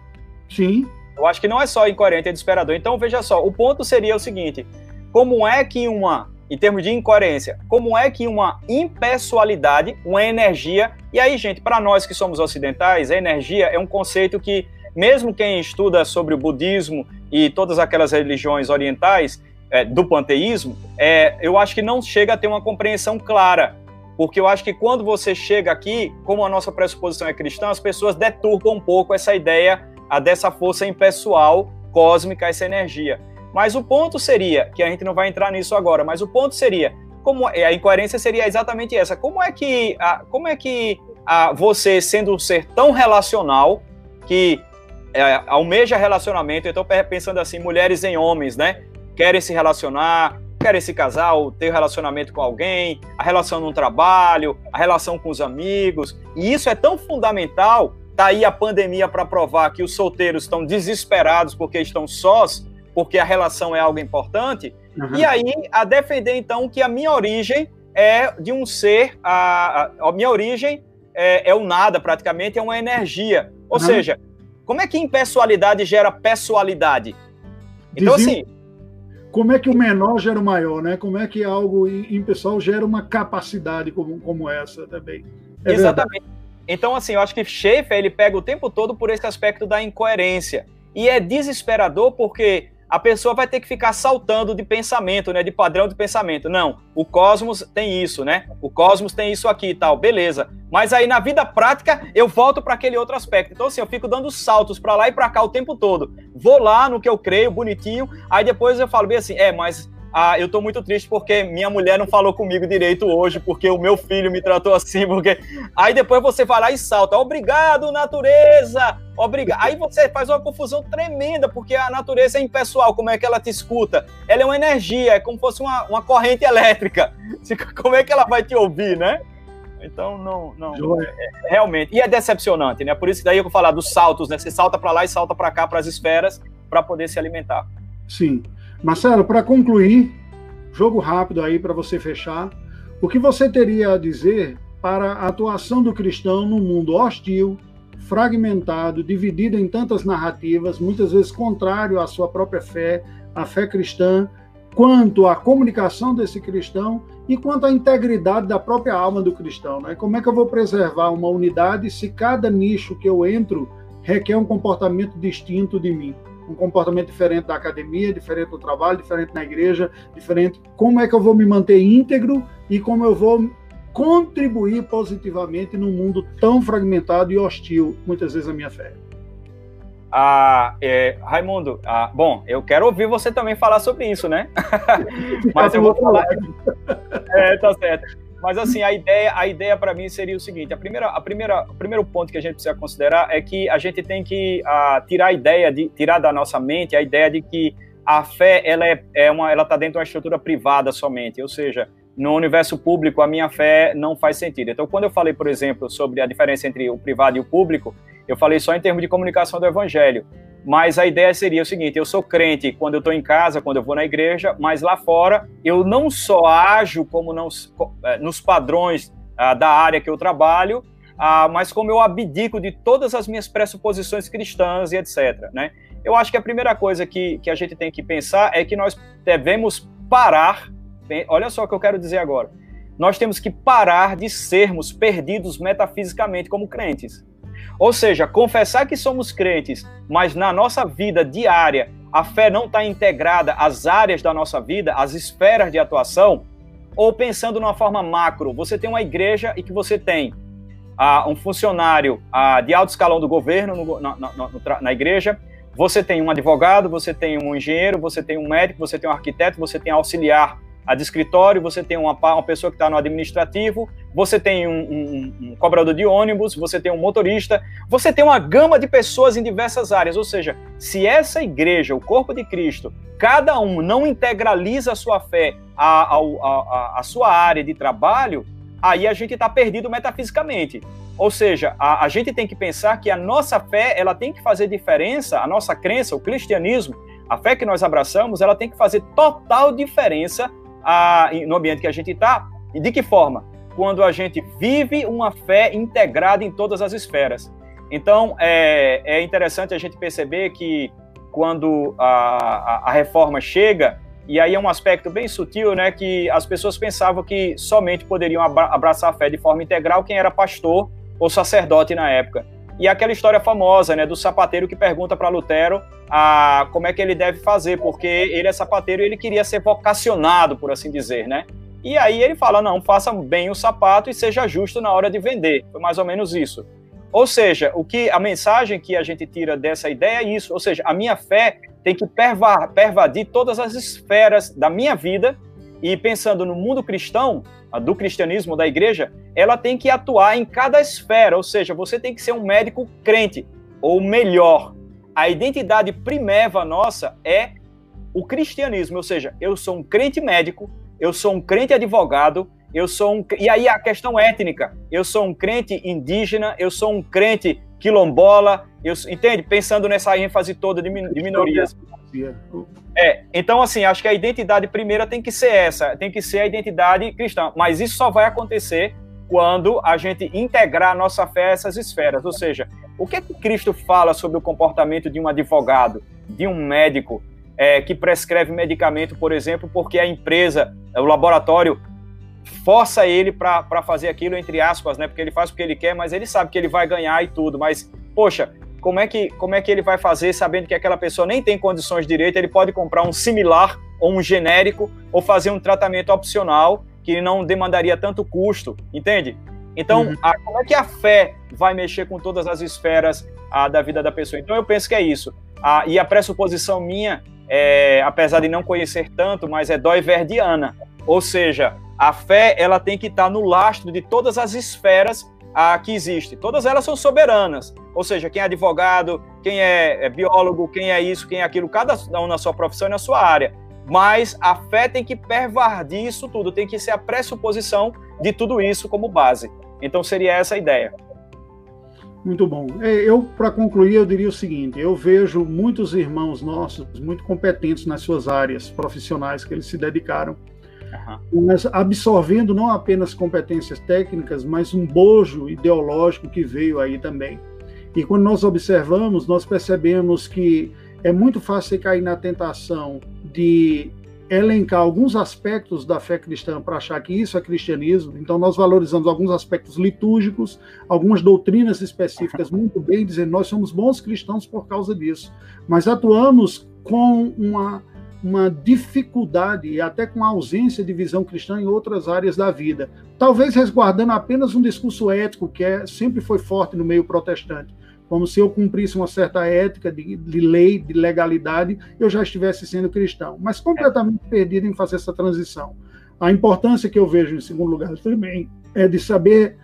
Sim. Eu acho que não é só incoerente, é desesperador. Então, veja só: o ponto seria o seguinte: como é que uma em termos de incoerência, como é que uma impessoalidade, uma energia, e aí, gente, para nós que somos ocidentais, a energia é um conceito que, mesmo quem estuda sobre o budismo e todas aquelas religiões orientais é, do panteísmo, é, eu acho que não chega a ter uma compreensão clara. Porque eu acho que quando você chega aqui, como a nossa pressuposição é cristã, as pessoas deturpam um pouco essa ideia a dessa força impessoal, cósmica, essa energia. Mas o ponto seria, que a gente não vai entrar nisso agora, mas o ponto seria, como a incoerência seria exatamente essa. Como é que, a, como é que a, você, sendo um ser tão relacional, que é, almeja relacionamento, estou pensando assim, mulheres em homens, né? Querem se relacionar, querem se casar ou ter relacionamento com alguém, a relação no trabalho, a relação com os amigos, e isso é tão fundamental. Tá aí a pandemia para provar que os solteiros estão desesperados porque estão sós, porque a relação é algo importante, uhum. e aí a defender então que a minha origem é de um ser, a, a, a minha origem é, é, o nada praticamente, é uma energia. Ou uhum. seja, como é que impessoalidade gera pessoalidade? Então assim... Como é que o menor gera o maior, né? Como é que algo impessoal gera uma capacidade como, como essa também. É Exatamente. Verdade. Então, assim, eu acho que Schaefer, ele pega o tempo todo por esse aspecto da incoerência. E é desesperador porque a pessoa vai ter que ficar saltando de pensamento, né, de padrão de pensamento. Não, o cosmos tem isso, né? O cosmos tem isso aqui e tal, beleza. Mas aí na vida prática eu volto para aquele outro aspecto. Então assim, eu fico dando saltos para lá e para cá o tempo todo. Vou lá no que eu creio, bonitinho, aí depois eu falo bem assim, é, mas ah, eu tô muito triste porque minha mulher não falou comigo direito hoje, porque o meu filho me tratou assim, porque. Aí depois você vai lá e salta. Obrigado, natureza! Obrigado. Aí você faz uma confusão tremenda, porque a natureza é impessoal. Como é que ela te escuta? Ela é uma energia, é como se fosse uma, uma corrente elétrica. Como é que ela vai te ouvir, né? Então, não, não é, é, realmente. E é decepcionante, né? Por isso que daí eu vou falar dos saltos, né? Você salta para lá e salta para cá, para as esferas, para poder se alimentar. Sim. Marcelo, para concluir, jogo rápido aí para você fechar. O que você teria a dizer para a atuação do cristão no mundo hostil, fragmentado, dividido em tantas narrativas, muitas vezes contrário à sua própria fé, à fé cristã, quanto à comunicação desse cristão e quanto à integridade da própria alma do cristão. Né? Como é que eu vou preservar uma unidade se cada nicho que eu entro requer um comportamento distinto de mim? Um comportamento diferente da academia, diferente do trabalho, diferente na igreja, diferente. Como é que eu vou me manter íntegro e como eu vou contribuir positivamente num mundo tão fragmentado e hostil, muitas vezes, a minha fé? Ah, é, Raimundo, ah, bom, eu quero ouvir você também falar sobre isso, né? [LAUGHS] Mas eu vou falar. É, tá certo. Mas assim, a ideia, a ideia para mim seria o seguinte: a primeira, a primeira, o primeiro ponto que a gente precisa considerar é que a gente tem que uh, tirar a ideia de tirar da nossa mente a ideia de que a fé ela é, é uma, ela está dentro de uma estrutura privada somente, ou seja, no universo público a minha fé não faz sentido. Então, quando eu falei, por exemplo, sobre a diferença entre o privado e o público, eu falei só em termos de comunicação do evangelho. Mas a ideia seria o seguinte: eu sou crente quando eu estou em casa, quando eu vou na igreja, mas lá fora eu não só ajo como não, é, nos padrões ah, da área que eu trabalho, ah, mas como eu abdico de todas as minhas pressuposições cristãs e etc. Né? Eu acho que a primeira coisa que, que a gente tem que pensar é que nós devemos parar. Olha só o que eu quero dizer agora. Nós temos que parar de sermos perdidos metafisicamente como crentes. Ou seja, confessar que somos crentes, mas na nossa vida diária a fé não está integrada às áreas da nossa vida, às esferas de atuação, ou pensando de uma forma macro, você tem uma igreja e que você tem ah, um funcionário ah, de alto escalão do governo no, na, na, na, igreja, você tem um advogado, você tem um engenheiro, você tem um médico, você tem um arquiteto, você tem auxiliar a de escritório, você tem uma, uma pessoa que está no administrativo, você tem um, um, um, cobrador de ônibus, você tem um motorista, você tem uma gama de pessoas em diversas áreas. Ou seja, se essa igreja, o corpo de Cristo, cada um não integraliza a sua fé à, à, à sua área de trabalho, aí a gente está perdido metafisicamente. Ou seja, a, a gente tem que pensar que a nossa fé ela tem que fazer diferença, a nossa crença, o cristianismo, a fé que nós abraçamos, ela tem que fazer total diferença a, no ambiente que a gente está. E de que forma? Quando a gente vive uma fé integrada em todas as esferas. Então, é, é interessante a gente perceber que quando a, a, a, reforma chega, e aí é um aspecto bem sutil, né, que as pessoas pensavam que somente poderiam abraçar a fé de forma integral quem era pastor ou sacerdote na época. E aquela história famosa, né, do sapateiro que pergunta para Lutero a, como é que ele deve fazer, porque ele é sapateiro e ele queria ser vocacionado, por assim dizer, né? E aí ele fala: não, faça bem o sapato e seja justo na hora de vender. Foi mais ou menos isso. Ou seja, o que a mensagem que a gente tira dessa ideia é isso. Ou seja, a minha fé tem que pervadir todas as esferas da minha vida e pensando no mundo cristão, do cristianismo, da igreja, ela tem que atuar em cada esfera. Ou seja, você tem que ser um médico crente ou melhor, a identidade primeva nossa é o cristianismo, ou seja, eu sou um crente médico, eu sou um crente advogado, eu sou um e aí a questão étnica, eu sou um crente indígena, eu sou um crente quilombola, eu, entende? Pensando nessa ênfase toda de, de minorias. É, então assim, acho que a identidade primeira tem que ser essa, tem que ser a identidade cristã, mas isso só vai acontecer quando a gente integrar a nossa fé a essas esferas. Ou seja, o que é que Cristo fala sobre o comportamento de um advogado, de um médico é, que prescreve medicamento, por exemplo, porque a empresa, o laboratório, força ele para fazer aquilo, entre aspas, né? Porque ele faz o que ele quer, mas ele sabe que ele vai ganhar e tudo. Mas, poxa, como é que, como é que ele vai fazer sabendo que aquela pessoa nem tem condições de direito? Ele pode comprar um similar ou um genérico ou fazer um tratamento opcional que não demandaria tanto custo, entende? Então, uhum. a, como é que a fé vai mexer com todas as esferas a, da vida da pessoa? Então, eu penso que é isso. A, e a pressuposição minha, é, apesar de não conhecer tanto, mas é doiverdiana. Ou seja, a fé ela tem que estar no lastro de todas as esferas a, que existem. Todas elas são soberanas. Ou seja, quem é advogado, quem é, é biólogo, quem é isso, quem é aquilo, cada um na sua profissão e na sua área mas a fé tem que pervadir isso tudo, tem que ser a pressuposição de tudo isso como base. Então seria essa a ideia. Muito bom. É, eu, para concluir, eu diria o seguinte: eu vejo muitos irmãos nossos muito competentes nas suas áreas profissionais que eles se dedicaram, uhum. mas absorvendo não apenas competências técnicas, mas um bojo ideológico que veio aí também. E quando nós observamos, nós percebemos que é muito fácil cair na tentação de elencar alguns aspectos da fé cristã para achar que isso é cristianismo. Então, nós valorizamos alguns aspectos litúrgicos, algumas doutrinas específicas muito bem, dizendo nós somos bons cristãos por causa disso. Mas atuamos com uma, uma dificuldade e até com ausência de visão cristã em outras áreas da vida. Talvez resguardando apenas um discurso ético que é, sempre foi forte no meio protestante como se eu cumprisse uma certa ética de, de, lei, de legalidade, eu já estivesse sendo cristão, mas completamente perdido em fazer essa transição. A importância que eu vejo, em segundo lugar, também é de saber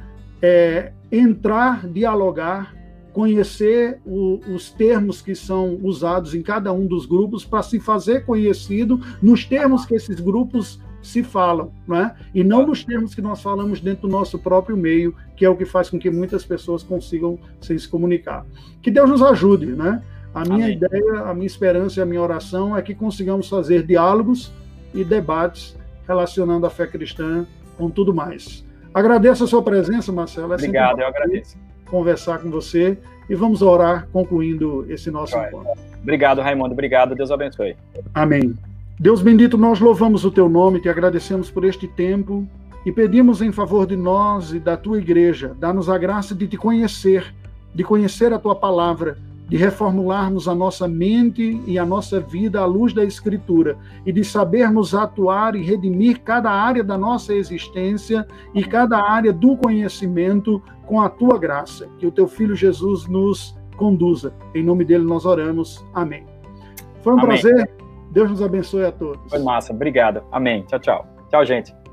é, entrar, dialogar, conhecer o, os termos que são usados em cada um dos grupos para se fazer conhecido nos termos que esses grupos se falam, né? e não nos termos que nós falamos dentro do nosso próprio meio, que é o que faz com que muitas pessoas consigam se comunicar. Que Deus nos ajude, né? A minha Amém. ideia, a minha esperança e a minha oração é que consigamos fazer diálogos e debates relacionando a fé cristã com tudo mais. Agradeço a sua presença, Marcelo. É Obrigado, eu agradeço. Conversar com você e vamos orar concluindo esse nosso encontro. Obrigado, Raimundo. Obrigado. Deus abençoe. Amém. Deus bendito, nós louvamos o teu nome, te agradecemos por este tempo e pedimos em favor de nós e da tua igreja, dá-nos a graça de te conhecer, de conhecer a tua palavra, de reformularmos a nossa mente e a nossa vida à luz da Escritura e de sabermos atuar e redimir cada área da nossa existência e cada área do conhecimento com a tua graça. Que o teu filho Jesus nos conduza. Em nome dele nós oramos. Amém. Foi um Amém. prazer. Deus nos abençoe a todos. Foi massa. Obrigado. Amém. Tchau, tchau. Tchau, gente.